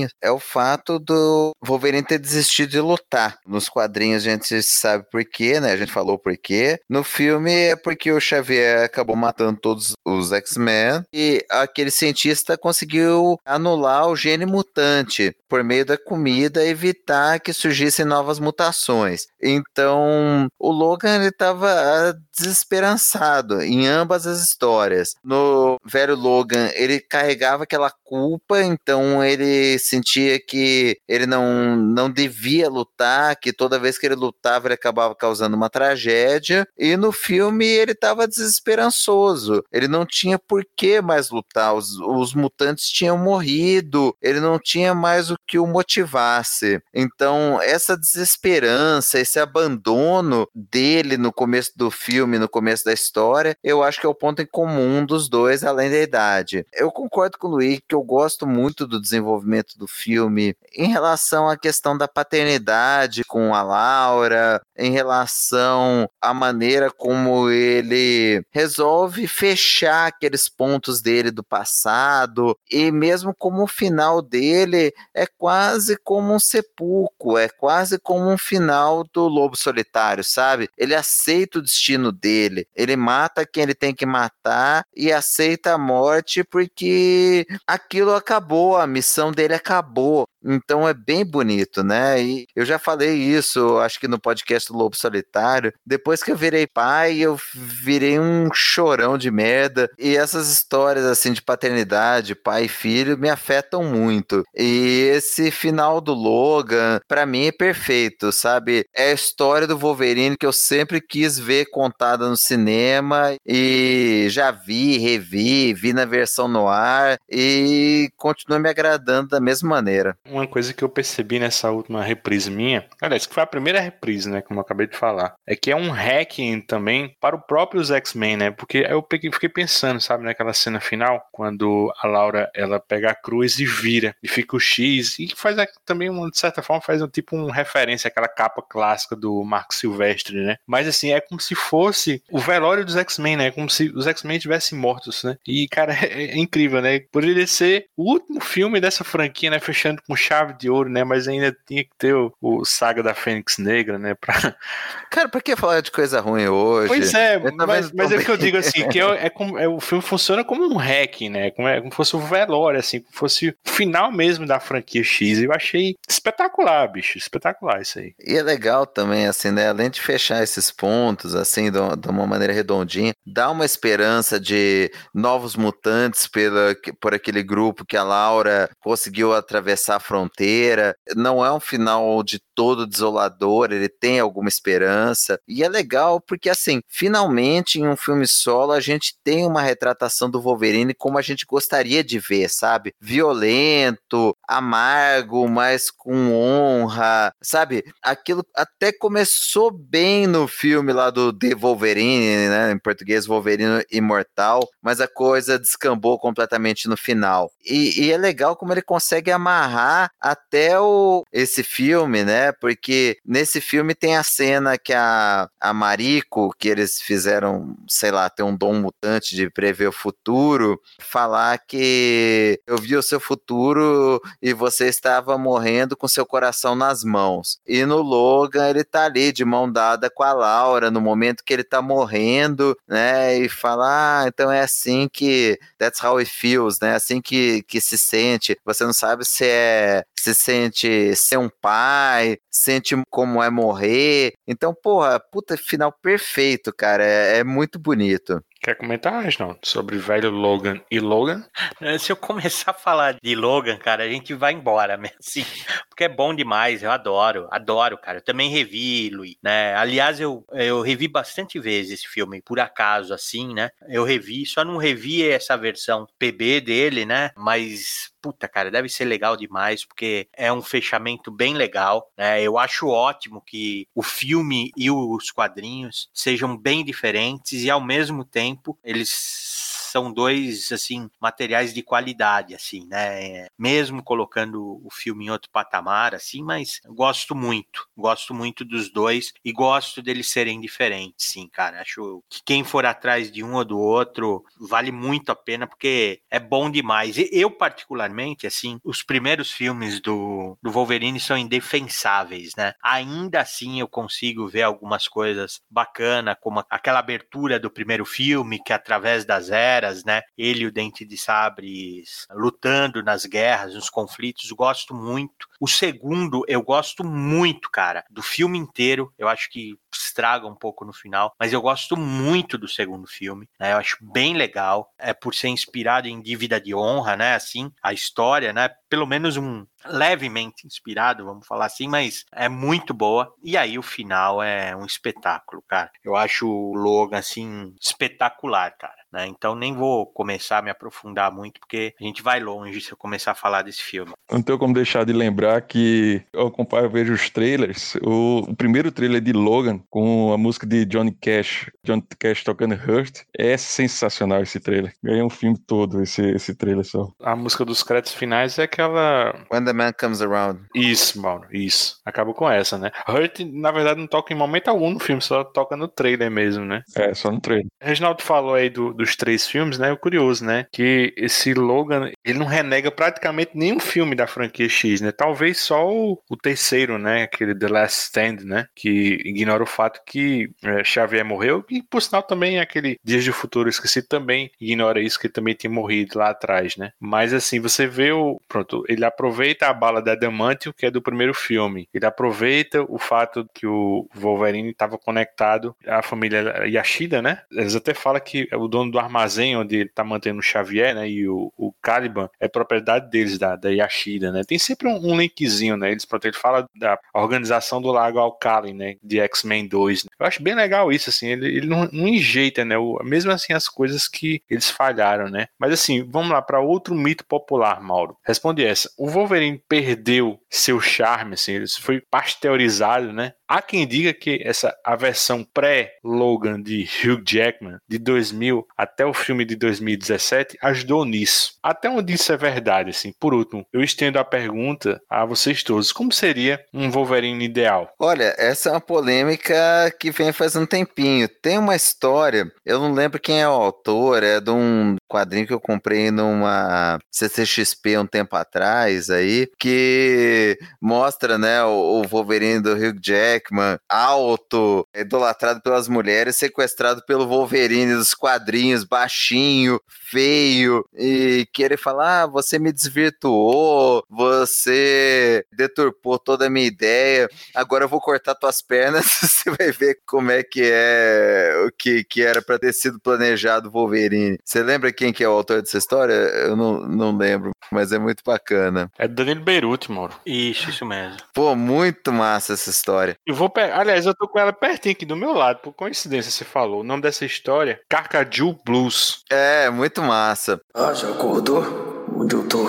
quadrinhos, é o fato do Wolverine ter desistido de lutar. Nos quadrinhos a gente sabe por quê, né? A gente falou por quê. No filme é porque o Xavier acabou matando todos os X-Men e aquele cientista conseguiu anular o gene mutante por meio da comida, evitar que surgissem novas mutações. Então, o Logan estava ah, desesperançado em ambas as histórias. No velho Logan, ele carregava aquela culpa, então ele sentia que ele não, não devia lutar, que toda vez que ele lutava ele acabava causando uma tragédia. E no filme ele estava desesperançoso, ele não tinha por que mais lutar, os, os mutantes tinham morrido, ele não tinha mais o que o motivasse. Então, essa desesperança, esse abandono dele no começo do filme, no começo da história, eu acho que é o ponto em comum dos dois, além da idade. Eu concordo com o Luiz que eu gosto muito do desenvolvimento do filme em relação à questão da paternidade com a Laura, em relação à maneira como ele resolve fechar aqueles pontos dele do passado, e mesmo como o final dele é quase como um sepulcro, é quase como um final do Lobo Solitário, sabe? Ele aceita o destino dele, ele mata quem ele tem que matar e aceita a morte porque aquilo acabou, a missão dele acabou. Então é bem bonito, né? E eu já falei isso, acho que no podcast do Lobo Solitário. Depois que eu virei pai, eu virei um chorão de merda. E essas histórias assim de paternidade, pai e filho, me afetam muito. E esse final do Logan, para mim, é perfeito, sabe? É a história do Wolverine que eu sempre quis ver contada no cinema e já vi, revi, vi na versão no ar e continua me agradando da mesma maneira uma coisa que eu percebi nessa última reprise minha, aliás, que foi a primeira reprise, né, como eu acabei de falar, é que é um hacking também para o próprio X-Men, né, porque eu fiquei pensando, sabe, naquela cena final, quando a Laura, ela pega a cruz e vira, e fica o X, e faz também, uma, de certa forma, faz um tipo um referência àquela capa clássica do Marco Silvestre, né, mas assim, é como se fosse o velório dos X-Men, né, como se os X-Men tivessem mortos, né, e cara, é, é incrível, né, poderia ser o último filme dessa franquia, né, fechando com chave de ouro, né? Mas ainda tinha que ter o, o Saga da Fênix Negra, né? Pra... Cara, pra que falar de coisa ruim hoje? Pois é, mas, mas é que eu digo assim, que é, é como, é, o filme funciona como um hack, né? Como, é, como fosse o velório, assim, como fosse o final mesmo da franquia X. Eu achei espetacular, bicho, espetacular isso aí. E é legal também, assim, né? Além de fechar esses pontos, assim, de uma maneira redondinha, dá uma esperança de novos mutantes pela, por aquele grupo que a Laura conseguiu atravessar a fronteira. Não é um final de todo desolador, ele tem alguma esperança. E é legal porque, assim, finalmente em um filme solo a gente tem uma retratação do Wolverine como a gente gostaria de ver, sabe? Violento, amargo, mas com honra, sabe? Aquilo até começou bem no filme lá do The Wolverine, né? Em português, Wolverine Imortal, mas a coisa descambou completamente no final. E, e é legal como ele consegue amarrar até o, esse filme, né? Porque nesse filme tem a cena que a, a Mariko, que eles fizeram, sei lá, ter um dom mutante de prever o futuro, falar que eu vi o seu futuro e você estava morrendo com seu coração nas mãos. E no Logan, ele tá ali de mão dada com a Laura no momento que ele tá morrendo, né? E fala, ah, então é assim que. That's how it feels, né? Assim que, que se sente. Você não sabe se é. Se sente ser um pai, sente como é morrer. Então, porra, puta, final perfeito, cara. É, é muito bonito. Quer comentar, Reginaldo, sobre velho Logan e Logan? Se eu começar a falar de Logan, cara, a gente vai embora, assim, porque é bom demais, eu adoro, adoro, cara. Eu também revi, Luiz, né? Aliás, eu, eu revi bastante vezes esse filme, por acaso, assim, né? Eu revi, só não revi essa versão PB dele, né? Mas puta, cara, deve ser legal demais, porque é um fechamento bem legal, né? Eu acho ótimo que o filme e os quadrinhos sejam bem diferentes e ao mesmo tempo eles são dois assim materiais de qualidade assim, né? Mesmo colocando o filme em outro patamar assim, mas gosto muito, gosto muito dos dois e gosto deles serem diferentes, sim, cara. Acho que quem for atrás de um ou do outro vale muito a pena porque é bom demais. E eu particularmente, assim, os primeiros filmes do, do Wolverine são indefensáveis, né? Ainda assim eu consigo ver algumas coisas bacanas, como aquela abertura do primeiro filme que através das eras eras, né? Ele e o Dente de Sabres lutando nas guerras, nos conflitos, gosto muito. O segundo, eu gosto muito, cara, do filme inteiro. Eu acho que estraga um pouco no final, mas eu gosto muito do segundo filme, né? Eu acho bem legal, é por ser inspirado em Dívida de Honra, né? Assim, a história, né? Pelo menos um levemente inspirado, vamos falar assim, mas é muito boa. E aí o final é um espetáculo, cara. Eu acho o Logan assim espetacular, cara. Né? Então nem vou começar a me aprofundar muito, porque a gente vai longe se eu começar a falar desse filme. Não tenho como deixar de lembrar que eu acompanho, eu vejo os trailers. O, o, primeiro trailer de Logan, com a música de Johnny Cash, Johnny Cash tocando Hurt, é sensacional esse trailer. Ganhei um filme todo esse, esse trailer só. A música dos créditos finais é aquela. When the Man Comes Around. Isso, mano, isso. Acabou com essa, né? Hurt, na verdade, não toca em momento algum no filme, só toca no trailer mesmo, né? É, só no trailer. Reginaldo falou aí do, do dos três filmes, né? O curioso, né? Que esse Logan, ele não renega praticamente nenhum filme da franquia X, né? Talvez só o, o terceiro, né? Aquele The Last Stand, né? Que ignora o fato que é, Xavier morreu, e por sinal também aquele Dias do Futuro Esquecido também ignora isso, que ele também tinha morrido lá atrás, né? Mas assim, você vê o. Pronto, ele aproveita a bala da Adamantio, que é do primeiro filme. Ele aproveita o fato que o Wolverine estava conectado à família Yashida, né? Eles até falam que o dono do armazém onde ele tá mantendo o Xavier, né, e o, o Caliban é propriedade deles, da, da Yashida, né. Tem sempre um, um linkzinho, né, eles, pronto, ele fala da organização do Lago Alcali, né, de X-Men 2. Eu acho bem legal isso, assim, ele, ele não, não enjeita, né, o, mesmo assim as coisas que eles falharam, né. Mas assim, vamos lá para outro mito popular, Mauro. Responde essa. O Wolverine perdeu seu charme, assim, ele foi pasteurizado, né, Há quem diga que essa a versão pré-Logan de Hugh Jackman de 2000 até o filme de 2017 ajudou nisso. Até onde isso é verdade, assim. Por último, eu estendo a pergunta a vocês todos: como seria um Wolverine ideal? Olha, essa é uma polêmica que vem faz um tempinho. Tem uma história, eu não lembro quem é o autor, é de um quadrinho que eu comprei numa CCXP um tempo atrás aí, que mostra, né, o, o Wolverine do Hugh Jackman alto, idolatrado pelas mulheres, sequestrado pelo Wolverine dos quadrinhos, baixinho, feio, e querer falar, ah, você me desvirtuou, você deturpou toda a minha ideia, agora eu vou cortar tuas pernas, você vai ver como é que é o que, que era para ter sido planejado Wolverine. Você lembra que quem que é o autor dessa história? Eu não, não lembro, mas é muito bacana. É Danilo Beirute, moro. Isso, isso mesmo. Pô, muito massa essa história. Eu vou pe... Aliás, eu tô com ela pertinho aqui do meu lado, por coincidência você falou. O nome dessa história, Carcaju Blues. É, muito massa. Ah, já acordou? Onde eu tô?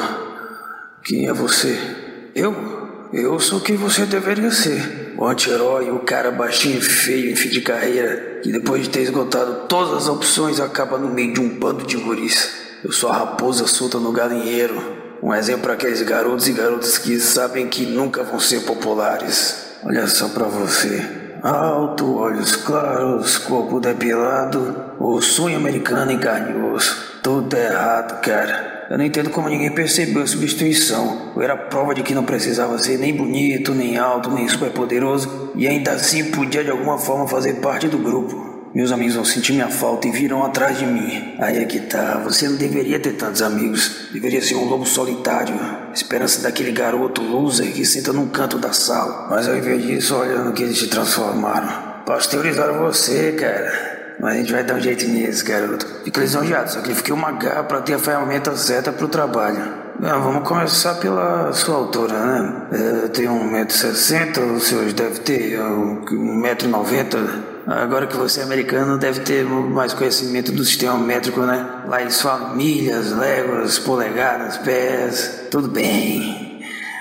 Quem é você? Eu? Eu sou quem você deveria ser. O anti-herói, o cara baixinho e feio em fim de carreira, que depois de ter esgotado todas as opções acaba no meio de um bando de guris. Eu sou a raposa solta no galinheiro. Um exemplo para aqueles garotos e garotas que sabem que nunca vão ser populares. Olha só pra você. Alto, olhos claros, corpo depilado, o sonho americano e osso. Tudo errado, cara. Eu não entendo como ninguém percebeu a substituição. Eu era prova de que não precisava ser nem bonito, nem alto, nem super poderoso, e ainda assim podia de alguma forma fazer parte do grupo. Meus amigos vão sentir minha falta e virão atrás de mim. Aí é que tá, você não deveria ter tantos amigos. Deveria ser um lobo solitário. Esperança daquele garoto loser que senta num canto da sala. Mas ao invés disso, olha no que eles te transformaram. Pasteurizaram você, cara. Mas a gente vai dar um jeito nisso, garoto. Fica lisonjeado, só que fiquei uma garra pra ter a ferramenta certa pro trabalho. Vamos começar pela sua altura, né? Eu tenho 1,60m, os senhores devem ter 1,90m. Agora que você é americano, deve ter mais conhecimento do sistema métrico, né? Lá eles falam milhas, léguas, polegadas, pés. Tudo bem.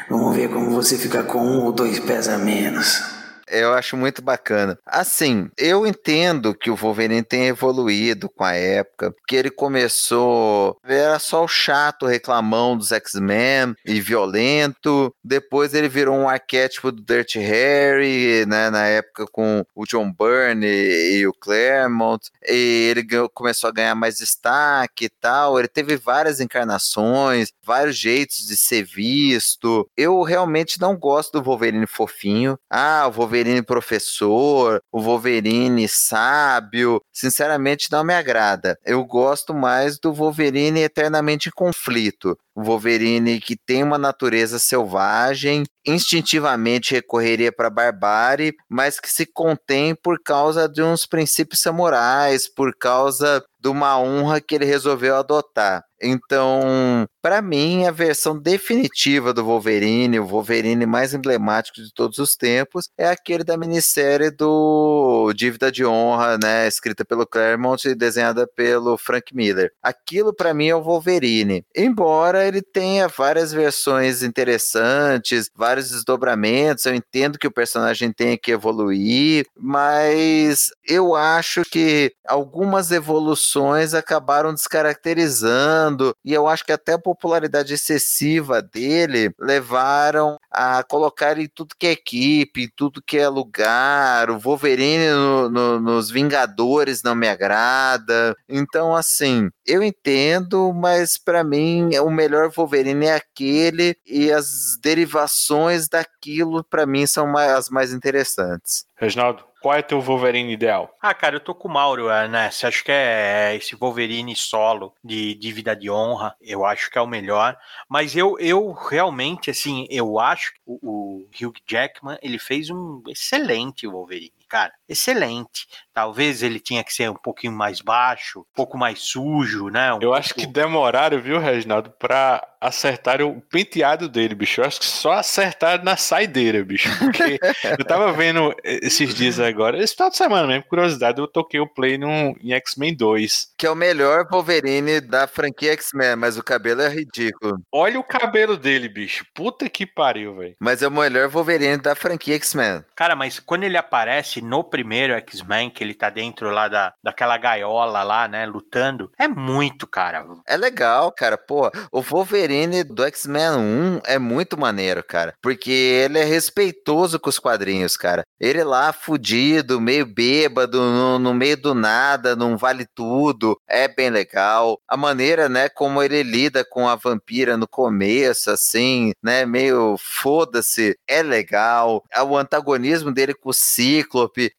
Vamos ver como você fica com um ou dois pés a menos eu acho muito bacana. Assim, eu entendo que o Wolverine tem evoluído com a época, que ele começou, era só o chato reclamão dos X-Men e violento, depois ele virou um arquétipo do Dirty Harry, né, na época com o John Byrne e o Claremont, e ele começou a ganhar mais destaque e tal, ele teve várias encarnações, vários jeitos de ser visto. Eu realmente não gosto do Wolverine fofinho. Ah, o Wolverine Wolverine professor, o Wolverine sábio, sinceramente não me agrada. Eu gosto mais do Wolverine eternamente em conflito. O Wolverine que tem uma natureza selvagem, instintivamente recorreria para a barbárie, mas que se contém por causa de uns princípios samurais, por causa de uma honra que ele resolveu adotar. Então, para mim, a versão definitiva do Wolverine, o Wolverine mais emblemático de todos os tempos, é aquele da minissérie do Dívida de Honra, né, escrita pelo Claremont e desenhada pelo Frank Miller. Aquilo para mim é o Wolverine. Embora ele tenha várias versões interessantes, vários desdobramentos, eu entendo que o personagem tenha que evoluir, mas eu acho que algumas evoluções acabaram descaracterizando e eu acho que até a popularidade excessiva dele levaram a colocar em tudo que é equipe, em tudo que é lugar. O Wolverine no, no, nos Vingadores não me agrada. Então, assim, eu entendo, mas para mim o melhor Wolverine é aquele e as derivações daquilo para mim são as mais interessantes. Reginaldo, qual é teu Wolverine ideal? Ah, cara, eu tô com o Mauro, né? Você acha que é esse Wolverine solo de dívida de honra? Eu acho que é o melhor. Mas eu, eu realmente, assim, eu acho que o, o Hugh Jackman, ele fez um excelente Wolverine cara, excelente. Talvez ele tinha que ser um pouquinho mais baixo, um pouco mais sujo, né? Um eu pouco... acho que demoraram, viu, Reginaldo, pra acertar o penteado dele, bicho. Eu acho que só acertaram na saideira, bicho. Porque eu tava vendo esses dias agora, esse final de semana mesmo, curiosidade, eu toquei o play no, em X-Men 2. Que é o melhor Wolverine da franquia X-Men, mas o cabelo é ridículo. Olha o cabelo dele, bicho. Puta que pariu, velho. Mas é o melhor Wolverine da franquia X-Men. Cara, mas quando ele aparece no primeiro X-Men, que ele tá dentro lá da, daquela gaiola lá, né, lutando, é muito, cara. É legal, cara. Pô, o Wolverine do X-Men 1 é muito maneiro, cara. Porque ele é respeitoso com os quadrinhos, cara. Ele lá, fudido, meio bêbado, no, no meio do nada, não vale tudo. É bem legal. A maneira, né, como ele lida com a vampira no começo, assim, né, meio foda-se, é legal. O antagonismo dele com o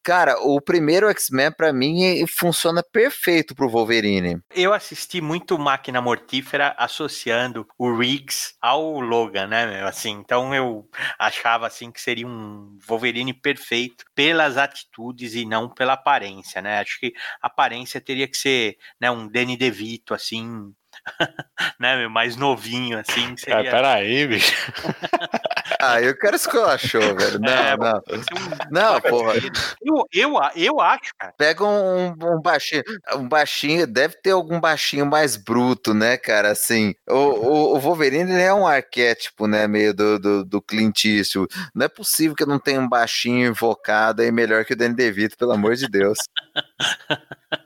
Cara, o primeiro X-Men, para mim, funciona perfeito pro Wolverine. Eu assisti muito Máquina Mortífera associando o Riggs ao Logan, né, meu? Assim, então eu achava, assim, que seria um Wolverine perfeito pelas atitudes e não pela aparência, né? Acho que a aparência teria que ser, né, um Danny DeVito, assim, né, mais novinho, assim. Seria... Ah, peraí, bicho. ah, eu quero esculachou, velho. Não, é, não. Um... Não, porra. Eu, eu, eu acho, cara. Pega um, um baixinho, um baixinho, deve ter algum baixinho mais bruto, né, cara, assim. O, o, o Wolverine, ele é um arquétipo, né, meio do, do, do Clint Eastwood. Não é possível que eu não tenha um baixinho invocado aí melhor que o Danny DeVito, pelo amor de Deus.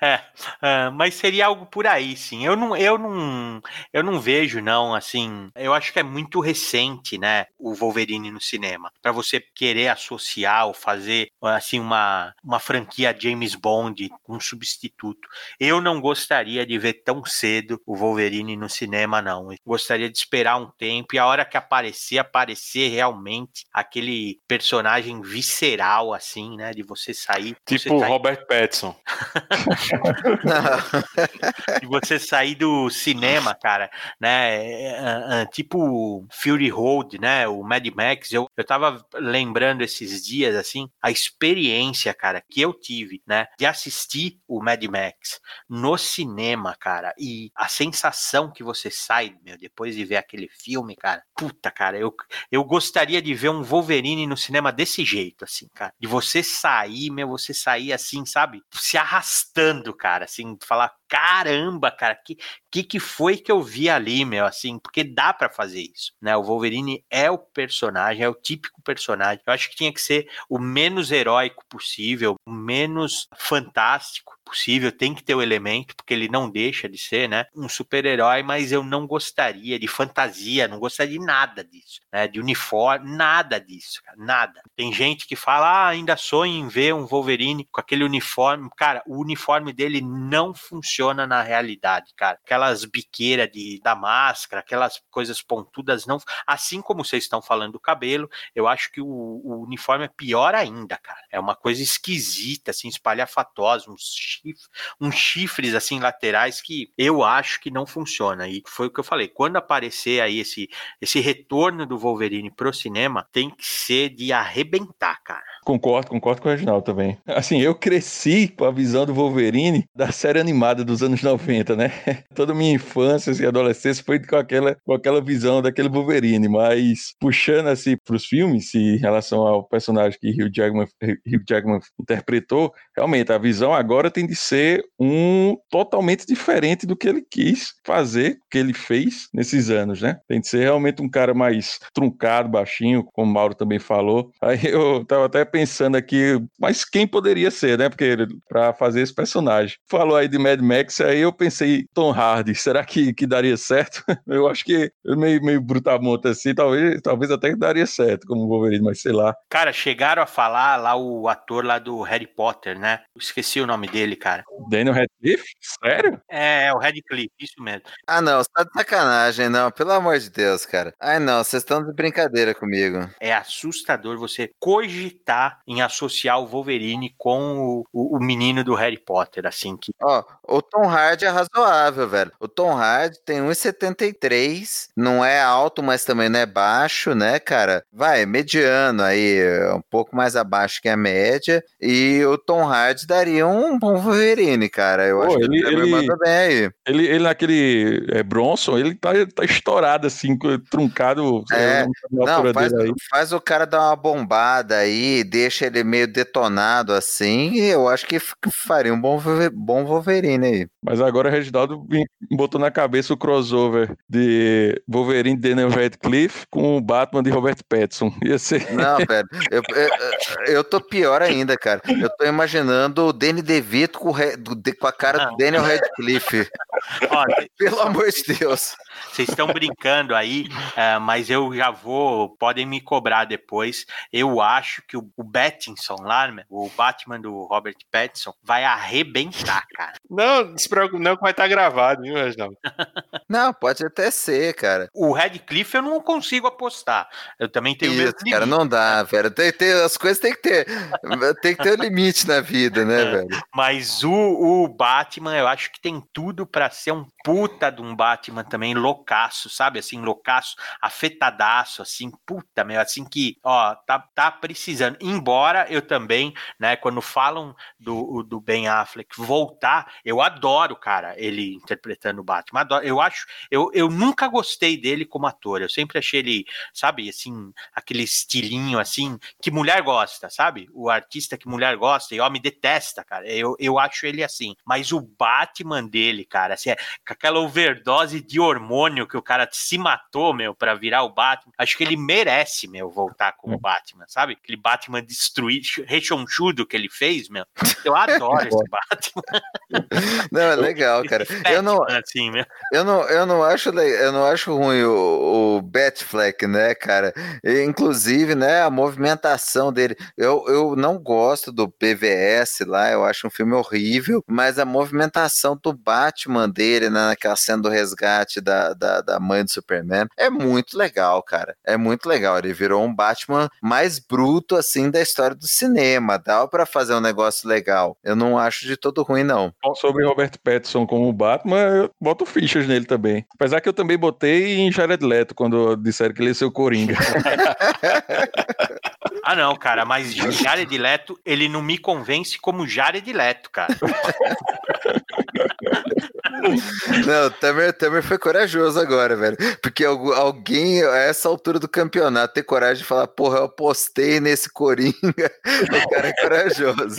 É, é, mas seria algo por aí, sim. Eu não, eu não, eu não vejo, não, assim. Eu acho que é muito recente, né, o Wolverine no cinema, para você querer associar ou fazer assim uma, uma franquia James Bond com um substituto. Eu não gostaria de ver tão cedo o Wolverine no cinema, não. Eu gostaria de esperar um tempo e a hora que aparecer, aparecer realmente aquele personagem visceral, assim, né, de você sair. Tipo você tá Robert Pattinson. de você sair do cinema, cara, né? é, é, é, tipo Fury Road, né? O Mad Max. Eu, eu tava lembrando esses dias, assim, a experiência, cara, que eu tive, né? De assistir o Mad Max no cinema, cara. E a sensação que você sai, meu, depois de ver aquele filme, cara. Puta, cara, eu, eu gostaria de ver um Wolverine no cinema desse jeito, assim, cara. De você sair, meu, você sair assim, sabe? Se arrastando, cara, assim, falar, caramba, cara, que, que que foi que eu vi ali, meu, assim, porque dá para fazer isso, né? O Wolverine é o personagem, é o típico personagem. Eu acho que tinha que ser o menos heróico possível, o menos fantástico possível, tem que ter o elemento, porque ele não deixa de ser, né, um super-herói, mas eu não gostaria de fantasia, não gostaria de nada disso, né, de uniforme, nada disso, cara, nada. Tem gente que fala, ah, ainda sonho em ver um Wolverine com aquele uniforme, cara, o uniforme dele não funciona na realidade, cara. Aquelas biqueiras de, da máscara, aquelas coisas pontudas, não, assim como vocês estão falando do cabelo, eu acho que o, o uniforme é pior ainda, cara. É uma coisa esquisita, assim, espalhafatosa, uns chifres, uns chifres assim laterais que eu acho que não funciona. E foi o que eu falei. Quando aparecer aí esse, esse retorno do Wolverine pro cinema, tem que ser de arrebentar, cara. Concordo, concordo com o Reginaldo também. Assim, eu cresci com a visão do Wolverine da série animada dos anos 90, né? Toda minha infância e adolescência foi com aquela, com aquela visão daquele Wolverine, mas puxando assim para os filmes, em relação ao personagem que Hugh Jackman, Hugh Jackman interpretou, realmente a visão agora tem de ser um totalmente diferente do que ele quis fazer, que ele fez nesses anos, né? Tem de ser realmente um cara mais truncado, baixinho, como o Mauro também falou. Aí eu tava até pensando aqui, mas quem poderia ser, né? Porque para fazer esse personagem. Falou aí de Mad Max, aí eu pensei Tom Hardy, será que, que daria certo? Eu acho que meio, meio brutamonte assim, talvez, talvez até daria certo como Wolverine, mas sei lá. Cara, chegaram a falar lá o ator lá do Harry Potter, né? Eu esqueci o nome dele, cara. Daniel Radcliffe? Sério? É, é o Radcliffe, isso mesmo. Ah, não, você tá de sacanagem, não. Pelo amor de Deus, cara. Ai, não, vocês estão de brincadeira comigo. É assustador você cogitar em associar o Wolverine com o, o, o menino do Harry Potter, assim que. Ó, o Tom Hardy é razoável, velho. O Tom Hardy tem 1,73, não é alto, mas também não é baixo, né, cara? Vai, mediano aí, um pouco mais abaixo que a média. E o Tom Hardy daria um bom Wolverine, cara. Eu Pô, acho que ele- ele, ele- manda bem aí. Ele, ele naquele é, Bronson, ele tá, tá estourado assim, truncado. É, não faz, faz o cara dar uma bombada aí, deixa ele meio detonado assim, eu acho que faria um bom, bom Wolverine aí. Mas agora o Reginaldo botou na cabeça o crossover de Wolverine de Daniel Radcliffe com o Batman de Robert Pattinson. Ia ser. Não, velho, eu, eu, eu tô pior ainda, cara. Eu tô imaginando o Danny DeVito com, o com a cara do Daniel Radcliffe. Ó, Pelo amor de Deus. Vocês estão brincando aí, é, mas eu já vou. Podem me cobrar depois. Eu acho que o, o Pattinson lá, né, o Batman do Robert Pattinson, vai arrebentar, cara. Não, não se preocupe, não, que vai estar gravado, viu, Reginaldo? Não, pode até ser, cara. O Radcliffe eu não consigo apostar. Eu também tenho Isso, medo de cara, não dá, velho. Tem, tem, as coisas tem que ter. Tem que ter um limite na vida, né, É. velho? Mas o, o Batman, eu acho que tem tudo pra ser um puta de um Batman também loucaço, sabe? Assim, loucaço, afetadaço, assim, puta, meu, assim que, ó, tá, tá precisando. Embora eu também, né, quando falam do, do Ben Affleck voltar, eu adoro, cara, ele interpretando o Batman. Adoro. Eu acho, eu, eu nunca gostei dele como ator. Eu sempre achei ele, sabe, assim, aquele estilinho, assim, que mulher gosta, sabe? O artista que mulher gosta e homem detesta, cara. Eu, eu acho ele assim. Mas o Batman dele, cara, assim, é, com aquela overdose de hormônio demônio que o cara se matou, meu, pra virar o Batman. Acho que ele merece, meu, voltar como Batman, sabe? Aquele Batman destruído, rechonchudo que ele fez, meu. Eu adoro esse Batman. Não, é legal, cara. Eu não, assim, meu. eu não, eu não acho, eu não acho ruim o, o Batfleck, né, cara? E, inclusive, né, a movimentação dele. Eu, eu não gosto do PVS lá, eu acho um filme horrível, mas a movimentação do Batman dele, né, naquela cena do resgate da, da, da mãe do Superman, é muito legal, cara. É muito legal. Ele virou um Batman mais bruto, assim, da história do cinema. Dá pra fazer um negócio legal. Eu não acho de todo ruim, não. Sobre Robert Pattinson como Batman, eu boto fichas nele também. Apesar que eu também botei em Jared Leto quando disseram que ele ia ser o Coringa. Ah, não, cara, mas Jared Leto, ele não me convence como Jared Leto, cara. Não, o Tamer, Tamer foi corajoso agora, velho. Porque algu- alguém, a essa altura do campeonato, ter coragem de falar, porra, eu apostei nesse Coringa. O cara é corajoso.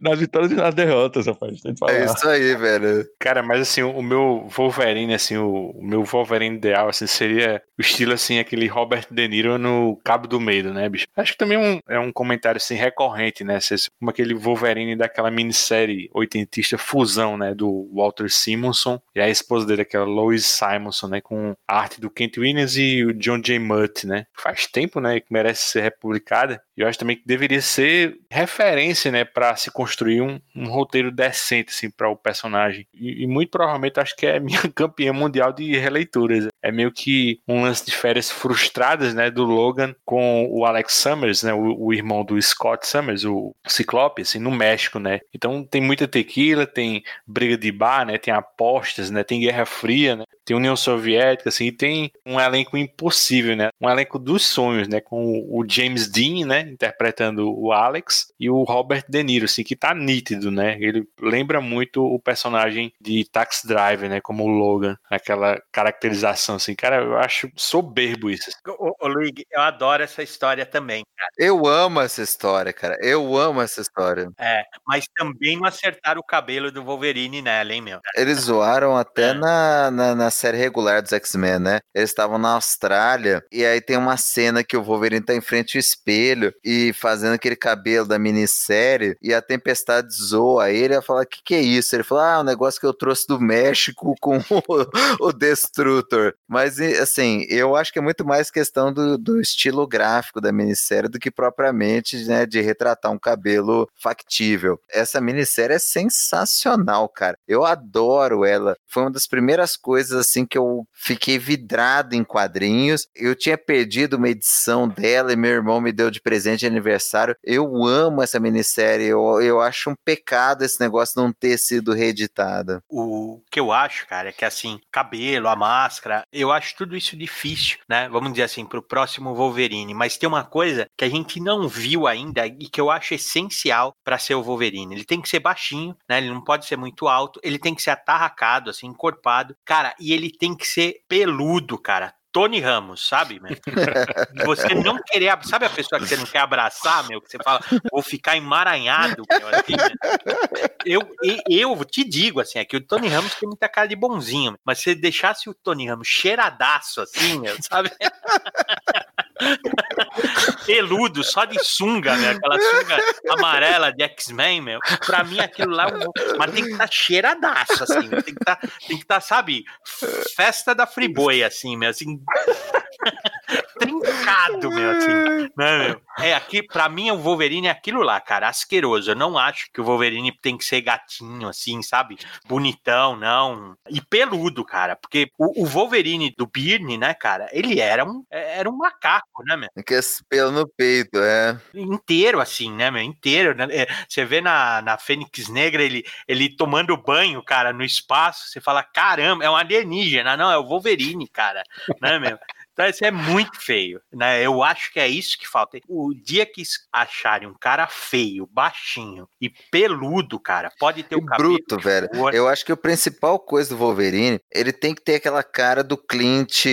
Nas vitórias e nas derrotas, rapaz. Tem que falar. É isso aí, velho. Cara, mas assim, o meu Wolverine, assim, o, meu Wolverine ideal, assim, seria o estilo, assim, aquele Robert De Niro no Cabo do Medo, né, bicho? Acho que também é um, é um comentário, assim, recorrente, né? Cês- Como aquele Wolverine daquela minissérie oitentista Fusão, né, do Walter Simonson e a esposa dele, aquela Lois Simonson, né, com a arte do Kent Williams e o John J. Mutt, né? Faz tempo, né, que merece ser republicada. E eu acho também que deveria ser referência, né, para se construir um, um roteiro decente, assim, para o personagem. E, e muito provavelmente acho que é minha campeã mundial de releituras. É meio que um lance de férias frustradas, né, do Logan com o Alex Summers, né, o, o irmão do Scott Summers, o Ciclope, assim, no México, né. Então tem muita tequila, tem briga de bar, né, tem apostas, né, tem Guerra Fria, né, tem União Soviética, assim, e tem um elenco impossível, né, um elenco dos sonhos, né, com o James Dean, né, interpretando o Alex e o Robert De Niro, assim, que tá nítido, né, ele lembra muito o personagem de Taxi Driver, né, como o Logan, aquela caracterização, assim, cara, eu acho soberbo isso. Ô, ô Luigi, eu adoro essa história também, cara. Eu amo essa história, cara. Eu amo essa história. É, mas também não acertaram o cabelo do Wolverine nela, hein, meu? Eles zoaram até É. na, na, na série regular dos X-Men, né? Eles estavam na Austrália e aí tem uma cena que o Wolverine tá em frente ao espelho e fazendo aquele cabelo da minissérie e a Tempestade zoa ele e fala, o que que é isso? Ele fala, ah, um negócio que eu trouxe do México com o, o Destrutor. Mas, assim, eu acho que é muito mais questão do, do estilo gráfico da minissérie do que propriamente, né, de retratar um cabelo factível. Essa minissérie é sensacional, cara. Eu adoro ela. Foi uma das primeiras coisas, assim, que eu fiquei vidrado em quadrinhos. Eu tinha perdido uma edição dela e meu irmão me deu de presente de aniversário. Eu amo essa minissérie. Eu, eu acho um pecado esse negócio não ter sido reeditada. O que eu acho, cara, é que assim, cabelo, a máscara, eu acho tudo isso difícil, né? Vamos dizer assim, pro próximo Wolverine. Mas tem uma coisa que a gente não viu ainda e que eu acho essencial pra ser o Wolverine. Ele tem que ser baixinho, né? Ele não pode ser muito alto, ele tem que ser atarracado, assim, encorpado. Cara, e ele tem que ser peludo, cara. Tony Ramos, sabe, meu? Você não querer, ab- sabe a pessoa que você não quer abraçar, meu, que você fala, vou ficar emaranhado, meu, assim, né? eu, eu te digo, assim, é que o Tony Ramos tem muita cara de bonzinho, mas se deixasse o Tony Ramos cheiradaço, assim, meu, sabe? Peludo, só de sunga, aquela sunga amarela de X-Men, meu. Pra mim, aquilo lá, vou- mas tem que estar cheiradaço, assim, tem que que estar, sabe, festa da Friboi, assim, meu, assim, trincado, meu, assim, né, meu? É, aqui, pra mim, o Wolverine é aquilo lá, cara, asqueroso. Eu não acho que o Wolverine tem que ser gatinho, assim, sabe? Bonitão, não. E peludo, cara, porque o, o Wolverine do Byrne, né, cara, ele era um, era um macaco, né, meu? Que esse pelo no peito, é. inteiro, assim, né, meu? Inteiro. né? É, Você vê na, na Fênix Negra ele, ele tomando banho, cara, no espaço. Você fala, caramba, é um alienígena. Não, é o Wolverine, cara. Né, meu? Então, isso é muito feio, né? Eu acho que é isso que falta. O dia que acharem um cara feio, baixinho e peludo, cara, pode ter o E cabelo. bruto, velho. Eu acho que o principal coisa do Wolverine, ele tem que ter aquela cara do Clint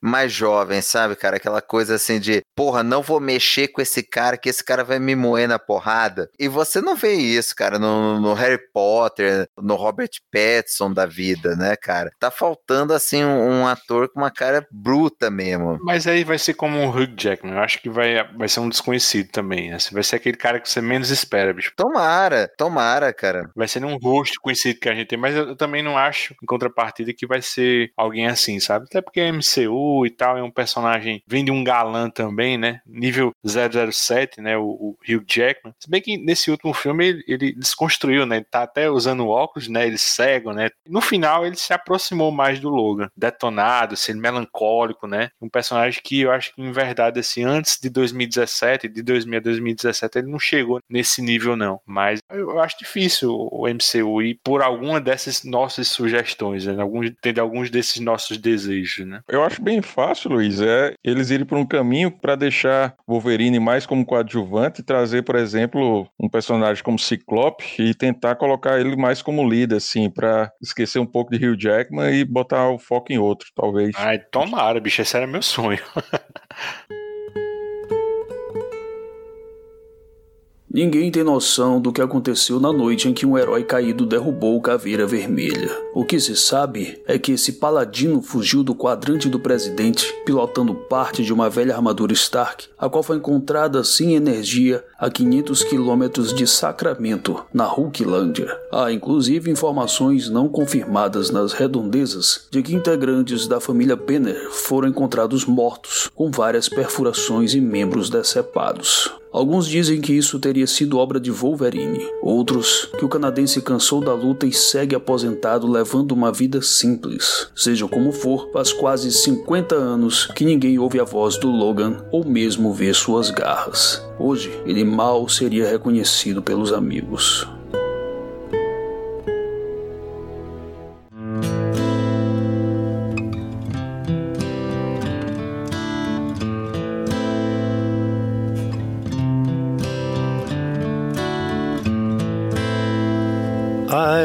mais jovem, sabe, cara? Aquela coisa assim de, porra, não vou mexer com esse cara, que esse cara vai me moer na porrada. E você não vê isso, cara, no, no Harry Potter, no Robert Pattinson da vida, né, cara? Tá faltando, assim, um, um ator com uma cara bruta mesmo. Mas aí vai ser como um Hugh Jackman. Eu acho que vai, vai ser um desconhecido também. Assim, vai ser aquele cara que você menos espera, bicho. Tomara, tomara, cara. Vai ser um rosto conhecido que a gente tem, mas eu também não acho, em contrapartida, que vai ser alguém assim, sabe? Até porque é MCU e tal, é um personagem, vem de um galã também, né? Nível 007, né? O, o Hugh Jackman. Se bem que nesse último filme ele, ele desconstruiu, né? Ele tá até usando óculos, né? Ele cego, né? No final ele se aproximou mais do Logan, detonado, sendo melancólico, né? Um personagem que eu acho que, em verdade, assim, antes de 2017, de 2000 a 2017, ele não chegou nesse nível, não. Mas eu acho difícil o MCU ir por alguma dessas nossas sugestões, né? Alguns, entender alguns desses nossos desejos, né? Eu acho bem fácil, Luiz, é eles irem por um caminho para deixar Wolverine mais como coadjuvante e trazer, por exemplo, um personagem como Ciclope e tentar colocar ele mais como líder, assim, para esquecer um pouco de Hugh Jackman e botar o foco em outro, talvez. Ai, tomara, bicho, esse era meu sonho. Ninguém tem noção do que aconteceu na noite em que um herói caído derrubou o Caveira Vermelha. O que se sabe é que esse paladino fugiu do quadrante do presidente, pilotando parte de uma velha armadura Stark, a qual foi encontrada sem energia a 500 quilômetros de Sacramento, na Hulklândia. Há inclusive informações não confirmadas nas redondezas de que integrantes da família Banner foram encontrados mortos, com várias perfurações e membros decepados. Alguns dizem que isso teria sido obra de Wolverine, outros que o canadense cansou da luta e segue aposentado levando uma vida simples. Seja como for, faz quase 50 anos que ninguém ouve a voz do Logan ou mesmo vê suas garras. Hoje, ele mal seria reconhecido pelos amigos.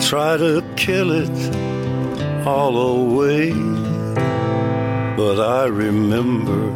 Try to kill it all away, but I remember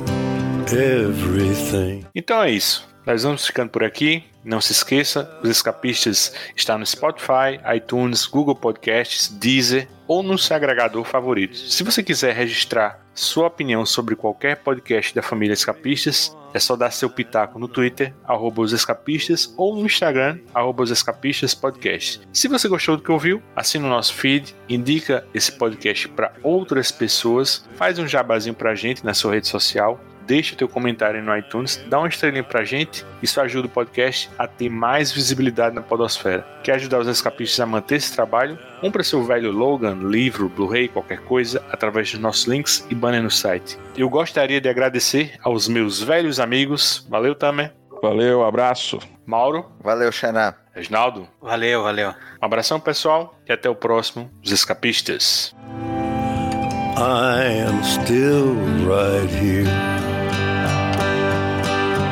everything. Então é isso. Nós vamos ficando por aqui. Não se esqueça, os escapistas estão no Spotify, iTunes, Google Podcasts, Deezer ou no seu agregador favorito. Se você quiser registrar sua opinião sobre qualquer podcast da família Escapistas, é só dar seu pitaco no Twitter, arroba os escapistas, ou no Instagram, arroba os escapistas podcast. Se você gostou do que ouviu, assina o nosso feed, indica esse podcast para outras pessoas, faz um jabazinho pra gente na sua rede social, deixa o teu comentário no iTunes, dá uma estrelinha pra gente, isso ajuda o podcast a ter mais visibilidade na podosfera. Quer ajudar os escapistas a manter esse trabalho? Compre seu velho Logan, livro, Blu-ray, qualquer coisa, através dos nossos links e banner no site. Eu gostaria de agradecer aos meus velhos amigos, valeu Tamer, Valeu, abraço. Mauro, Valeu, Xaná. Reginaldo, Valeu, valeu. um abração pessoal e até o próximo, os escapistas. I am still right here.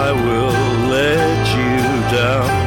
I will let you down.